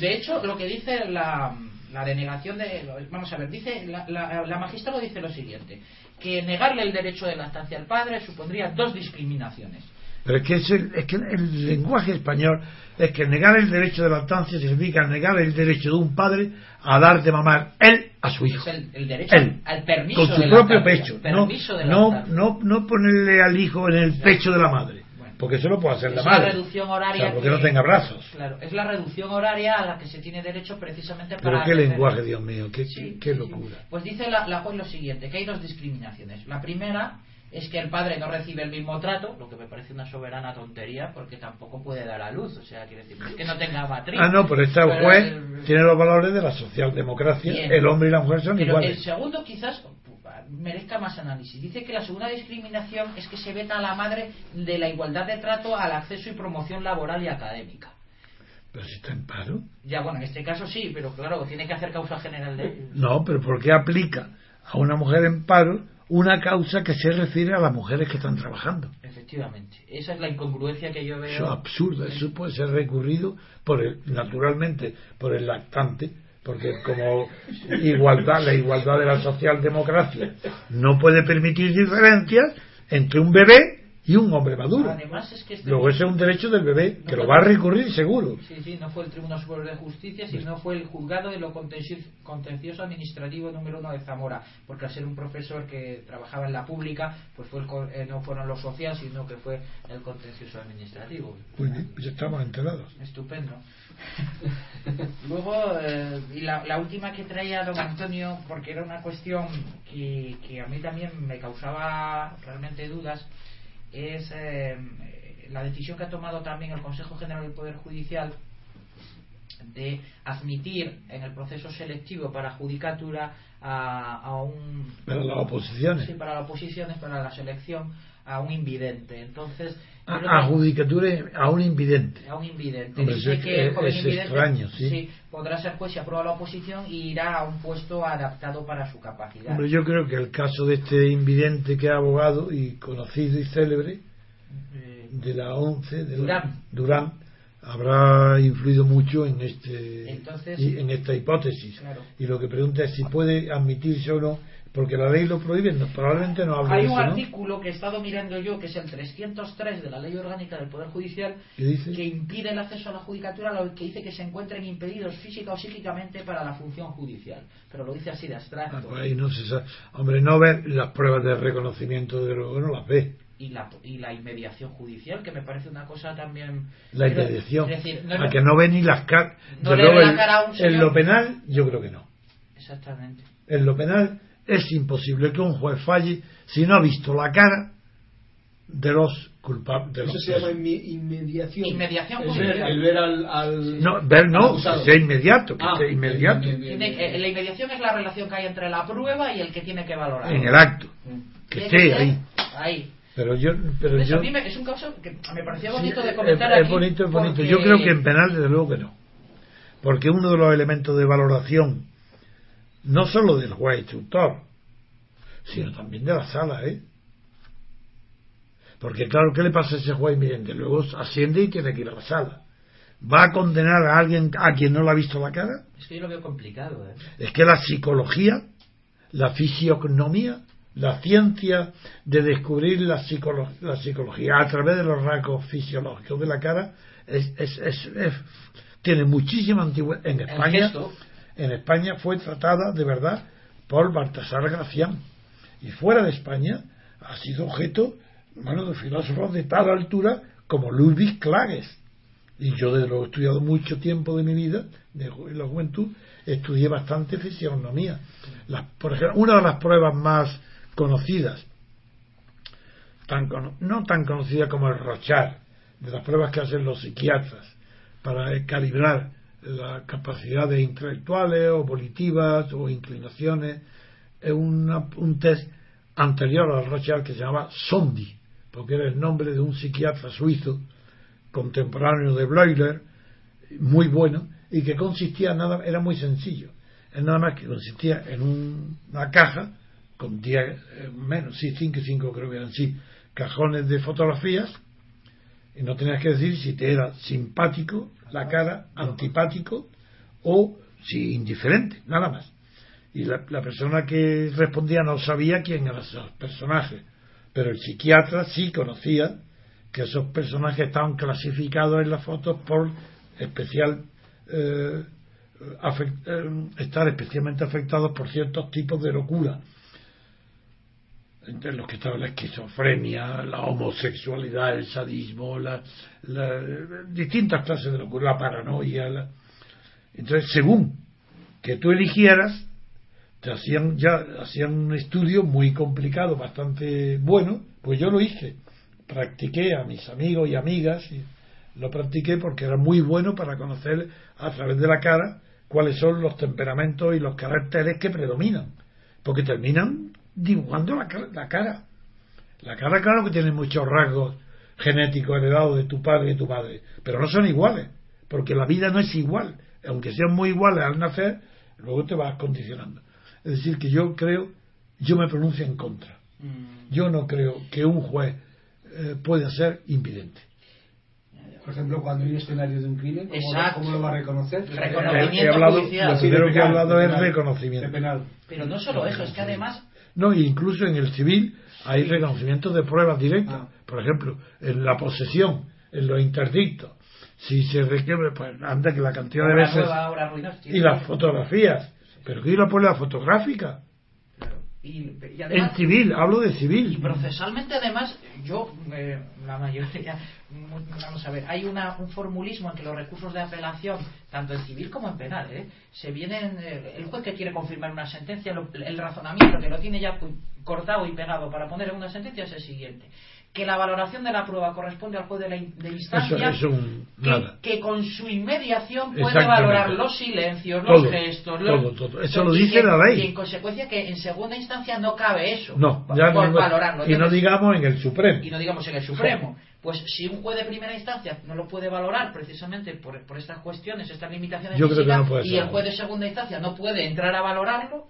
De hecho, lo que dice la, la denegación de. Vamos a ver, dice la, la, la magistrada dice lo siguiente: que negarle el derecho de lactancia al padre supondría dos discriminaciones. Pero es que, es el, es que el lenguaje español es que negar el derecho de lactancia significa negar el derecho de un padre a dar de mamar él a su hijo. Es el, el derecho Él, al permiso con su de propio lactancia, pecho. No, de no, no, no ponerle al hijo en el pecho de la madre. Bueno. Porque eso lo puede hacer la Es la madre. reducción horaria. O sea, porque que- no tenga brazos. Claro, es la reducción horaria a la que se tiene derecho precisamente Pero para. qué tener- lenguaje, Dios mío, qué, Sí, qué locura. sí. Pues dice la, la juez lo siguiente, que hay dos discriminaciones. La primera es que el padre no recibe el mismo trato, lo que me parece una soberana tontería, porque tampoco puede dar a luz. O sea, quiere decir, no es que no tenga matriz. Ah, no, pero este Pero juez el- tiene los valores de la socialdemocracia. Bien. El hombre y la mujer son Pero iguales. el segundo quizás merezca más análisis. Dice que la segunda discriminación es que se veta a la madre de la igualdad de trato al acceso y promoción laboral y académica. Pero si está en paro. Ya, bueno, en este caso sí, pero claro, tiene que hacer causa general de... No, pero ¿por qué aplica a una mujer en paro una causa que se refiere a las mujeres que están trabajando? Efectivamente. Esa es la incongruencia que yo veo. Eso es absurdo, eso puede ser recurrido por el, naturalmente por el lactante, porque como igualdad, la igualdad de la socialdemocracia no puede permitir diferencias entre un bebé y un hombre maduro. Además es que este Luego ese es un derecho del bebé, que lo va a recurrir seguro. Sí, sí, no fue el Tribunal Superior de Justicia, sino fue el Juzgado de lo Contenci- Contencioso Administrativo número uno de Zamora, porque al ser un profesor que trabajaba en la pública, pues fue el eh, no fueron los sociales, sino que fue el Contencioso Administrativo. Muy bien, ya estamos enterados. Estupendo. Luego, eh, y la, la última que traía don Antonio, porque era una cuestión que, que a mí también me causaba realmente dudas, es eh, la decisión que ha tomado también el Consejo General del Poder Judicial de admitir en el proceso selectivo para judicatura a, a un Para las oposiciones. sí, para las oposiciones para la selección a un invidente entonces A, yo creo a que- judicatura a un invidente. a un invidente. Hombre, Dice es- que es- es invidente, extraño, sí. podrá ser juez si aprueba la oposición y irá a un puesto adaptado para su capacidad. Hombre, yo creo que el caso de este invidente que es abogado y conocido y célebre Eh, de la 11 de la- Durán. Durán habrá influido mucho en este Entonces- en esta hipótesis Claro. y lo que pregunta es si puede admitirse o no porque la ley lo prohíbe no, probablemente no hable Hay de un eso ¿no? artículo que he estado mirando yo, que es el 303 de la Ley Orgánica del Poder Judicial, que impide el acceso a la judicatura, lo que dice que se encuentren impedidos física o psíquicamente para la función judicial. Pero lo dice así de Ah, abstracto. pues ahí no se sabe. hombre no ver las pruebas de reconocimiento de luego no las ve y la, y la inmediación judicial, que me parece una cosa también... la inmediación es decir, no a es- que no ve ni las caras No le ve la cara a un en señor- lo penal yo creo que no Exactamente. en lo penal es imposible que un juez falle si no ha visto la cara de los culpables de Eso los se llama inmediación. Inmediación el ver, el ver al, al- no ver no que sea inmediato que Ah, sea inmediato bien, bien, bien, Tiene- bien. la inmediación es la relación que hay entre la prueba y el que tiene que valorar. en el acto Mm. que esté ahí ahí. pero yo pero yo a mí me- es un caso que me parecía Sí, bonito de es- comentar es, aquí. bonito es bonito porque- yo creo que en penal desde luego que no porque uno de los elementos de valoración no solo del juez instructor sino también de la sala ¿eh? porque claro ¿qué le pasa a ese juez invidente? luego asciende y tiene que ir a la sala ¿va a condenar a alguien a quien no le ha visto la cara? Es que yo lo veo complicado. ¿eh? es que la psicología la fisiognomía la ciencia de descubrir la, psicolo- la psicología a través de los rasgos fisiológicos de la cara es, es- es- es- tiene muchísima antigüedad. En El España, gesto. En España fue tratada de verdad por Baltasar Gracián. Y fuera de España ha sido objeto bueno, de filósofos de tal altura como Ludwig Klages. Y yo, desde luego, he estudiado mucho tiempo de mi vida, de la juventud, estudié bastante fisionomía. Las- por ejemplo, una de las pruebas más conocidas, tan no tan conocida como el Rochard, de las pruebas que hacen los psiquiatras para calibrar las capacidades intelectuales o volitivas o inclinaciones, es una- un test anterior al Rochard que se llamaba Sondi, porque era el nombre de un psiquiatra suizo contemporáneo de Bleuler, muy bueno, y que consistía nada, era muy sencillo, nada más que consistía en un- una caja con 10, eh, menos, sí, 5 y 5 creo que eran, sí, cajones de fotografías, y no tenías que decir si te era simpático la cara, antipático o si indiferente, nada más. Y la, la persona que respondía no sabía quién eran esos personajes, pero el psiquiatra sí conocía que esos personajes estaban clasificados en las fotos por especial eh, eh, estar especialmente afectados por ciertos tipos de locura entre los que estaba la esquizofrenia, la homosexualidad, el sadismo, la, distintas clases de locura, la paranoia. la- Entonces, según que tú eligieras, te hacían ya hacían un estudio muy complicado, bastante bueno, pues yo lo hice. Practiqué a mis amigos y amigas y lo practiqué porque era muy bueno para conocer a través de la cara cuáles son los temperamentos y los caracteres que predominan, porque terminan dibujando la, la cara. La cara, claro que tiene muchos rasgos genéticos heredados de tu padre y de tu madre, pero no son iguales, porque la vida no es igual. Aunque sean muy iguales al nacer, luego te vas condicionando. Es decir, que yo creo, yo me pronuncio en contra. Mm, Yo no creo que un juez eh, pueda ser invidente. Por ejemplo, cuando hay un escenario de un crimen, ¿cómo, lo- Exacto. cómo lo va a reconocer? Reconocimiento He- he hablado- judicial. lo primero que he hablado es reconocimiento. penal. Pero no solo eso, es que además No, incluso en el civil hay reconocimiento de pruebas directas. Ah. Por ejemplo, en la posesión, en los interdictos. Si se requiere, pues anda que la cantidad de veces. Y las fotografías. Pero que la fotográfica. Y, y En además, civil, hablo de y civil. procesalmente además, yo, eh, la mayoría, vamos a ver, hay una, un formulismo en que los recursos de apelación, tanto en civil como en penal, ¿eh? se vienen, eh, el juez que quiere confirmar una sentencia, lo- el razonamiento que lo tiene ya cortado y pegado para poner en una sentencia es el siguiente. Que la valoración de la prueba corresponde al juez de la in- de instancia Eso es un. que, que con su inmediación puede valorar los silencios, los Todo, gestos, los- todo. Eso lo dice que- la ley. Y en consecuencia que en segunda instancia no cabe eso. No, ya por no. valorarlo. Y no digamos en el Supremo. y no digamos en el Supremo. Pues si un juez de primera instancia no lo puede valorar precisamente por, por estas cuestiones, estas limitaciones Yo creo que físicas, no puede y el juez de segunda instancia no puede entrar a valorarlo,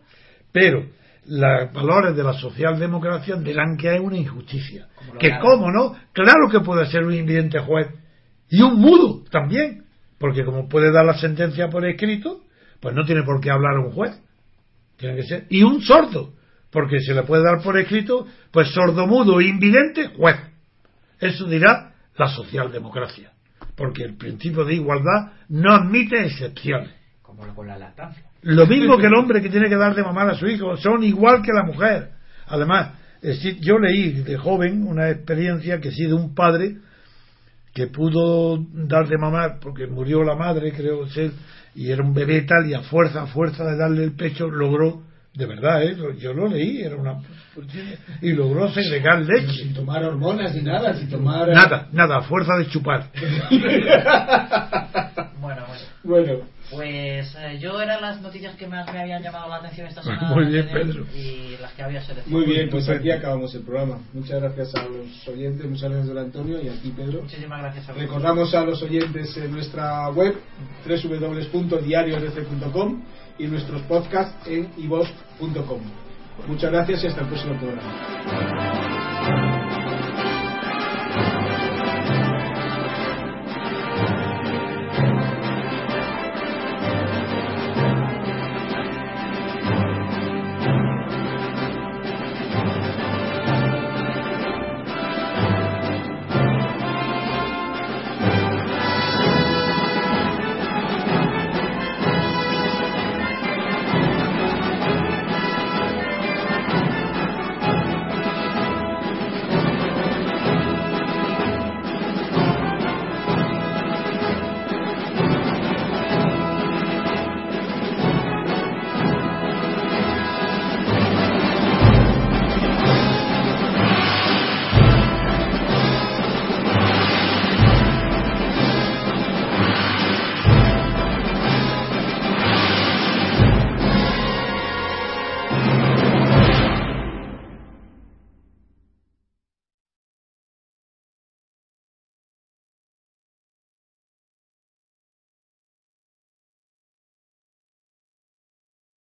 Pero los valores de la socialdemocracia dirán que hay una injusticia. Que cómo no, claro que puede ser un invidente juez. Y un mudo también. Porque como puede dar la sentencia por escrito, pues no tiene por qué hablar un juez. Tiene que ser. Y un sordo. Porque se le puede dar por escrito, pues sordo, mudo, invidente, juez. Eso dirá la socialdemocracia. Porque el principio de igualdad no admite excepciones. como con la lactancia. Lo mismo que el hombre que tiene que dar de mamar a su hijo, son igual que la mujer. Además, yo leí de joven una experiencia que sí de un padre que pudo dar de mamar porque murió la madre, creo ser, y era un bebé tal, y a fuerza, a fuerza de darle el pecho, logró, de verdad, ¿eh? yo lo leí, era una. y logró segregar leche. sin tomar hormonas ni nada, sin tomar... Nada, nada, a fuerza de chupar. Bueno, bueno. Bueno, Pues eh, yo eran las noticias que más me habían llamado la atención esta semana. Muy bien, Pedro. Y las que había seleccionado. muy bien, pues aquí acabamos el programa. Muchas gracias a los oyentes, muchas gracias don Antonio y a ti Pedro. Muchísimas gracias a. Recordamos a los oyentes en nuestra web www.diariorc.com y nuestros podcasts en ivos.com. Muchas gracias y hasta el próximo programa.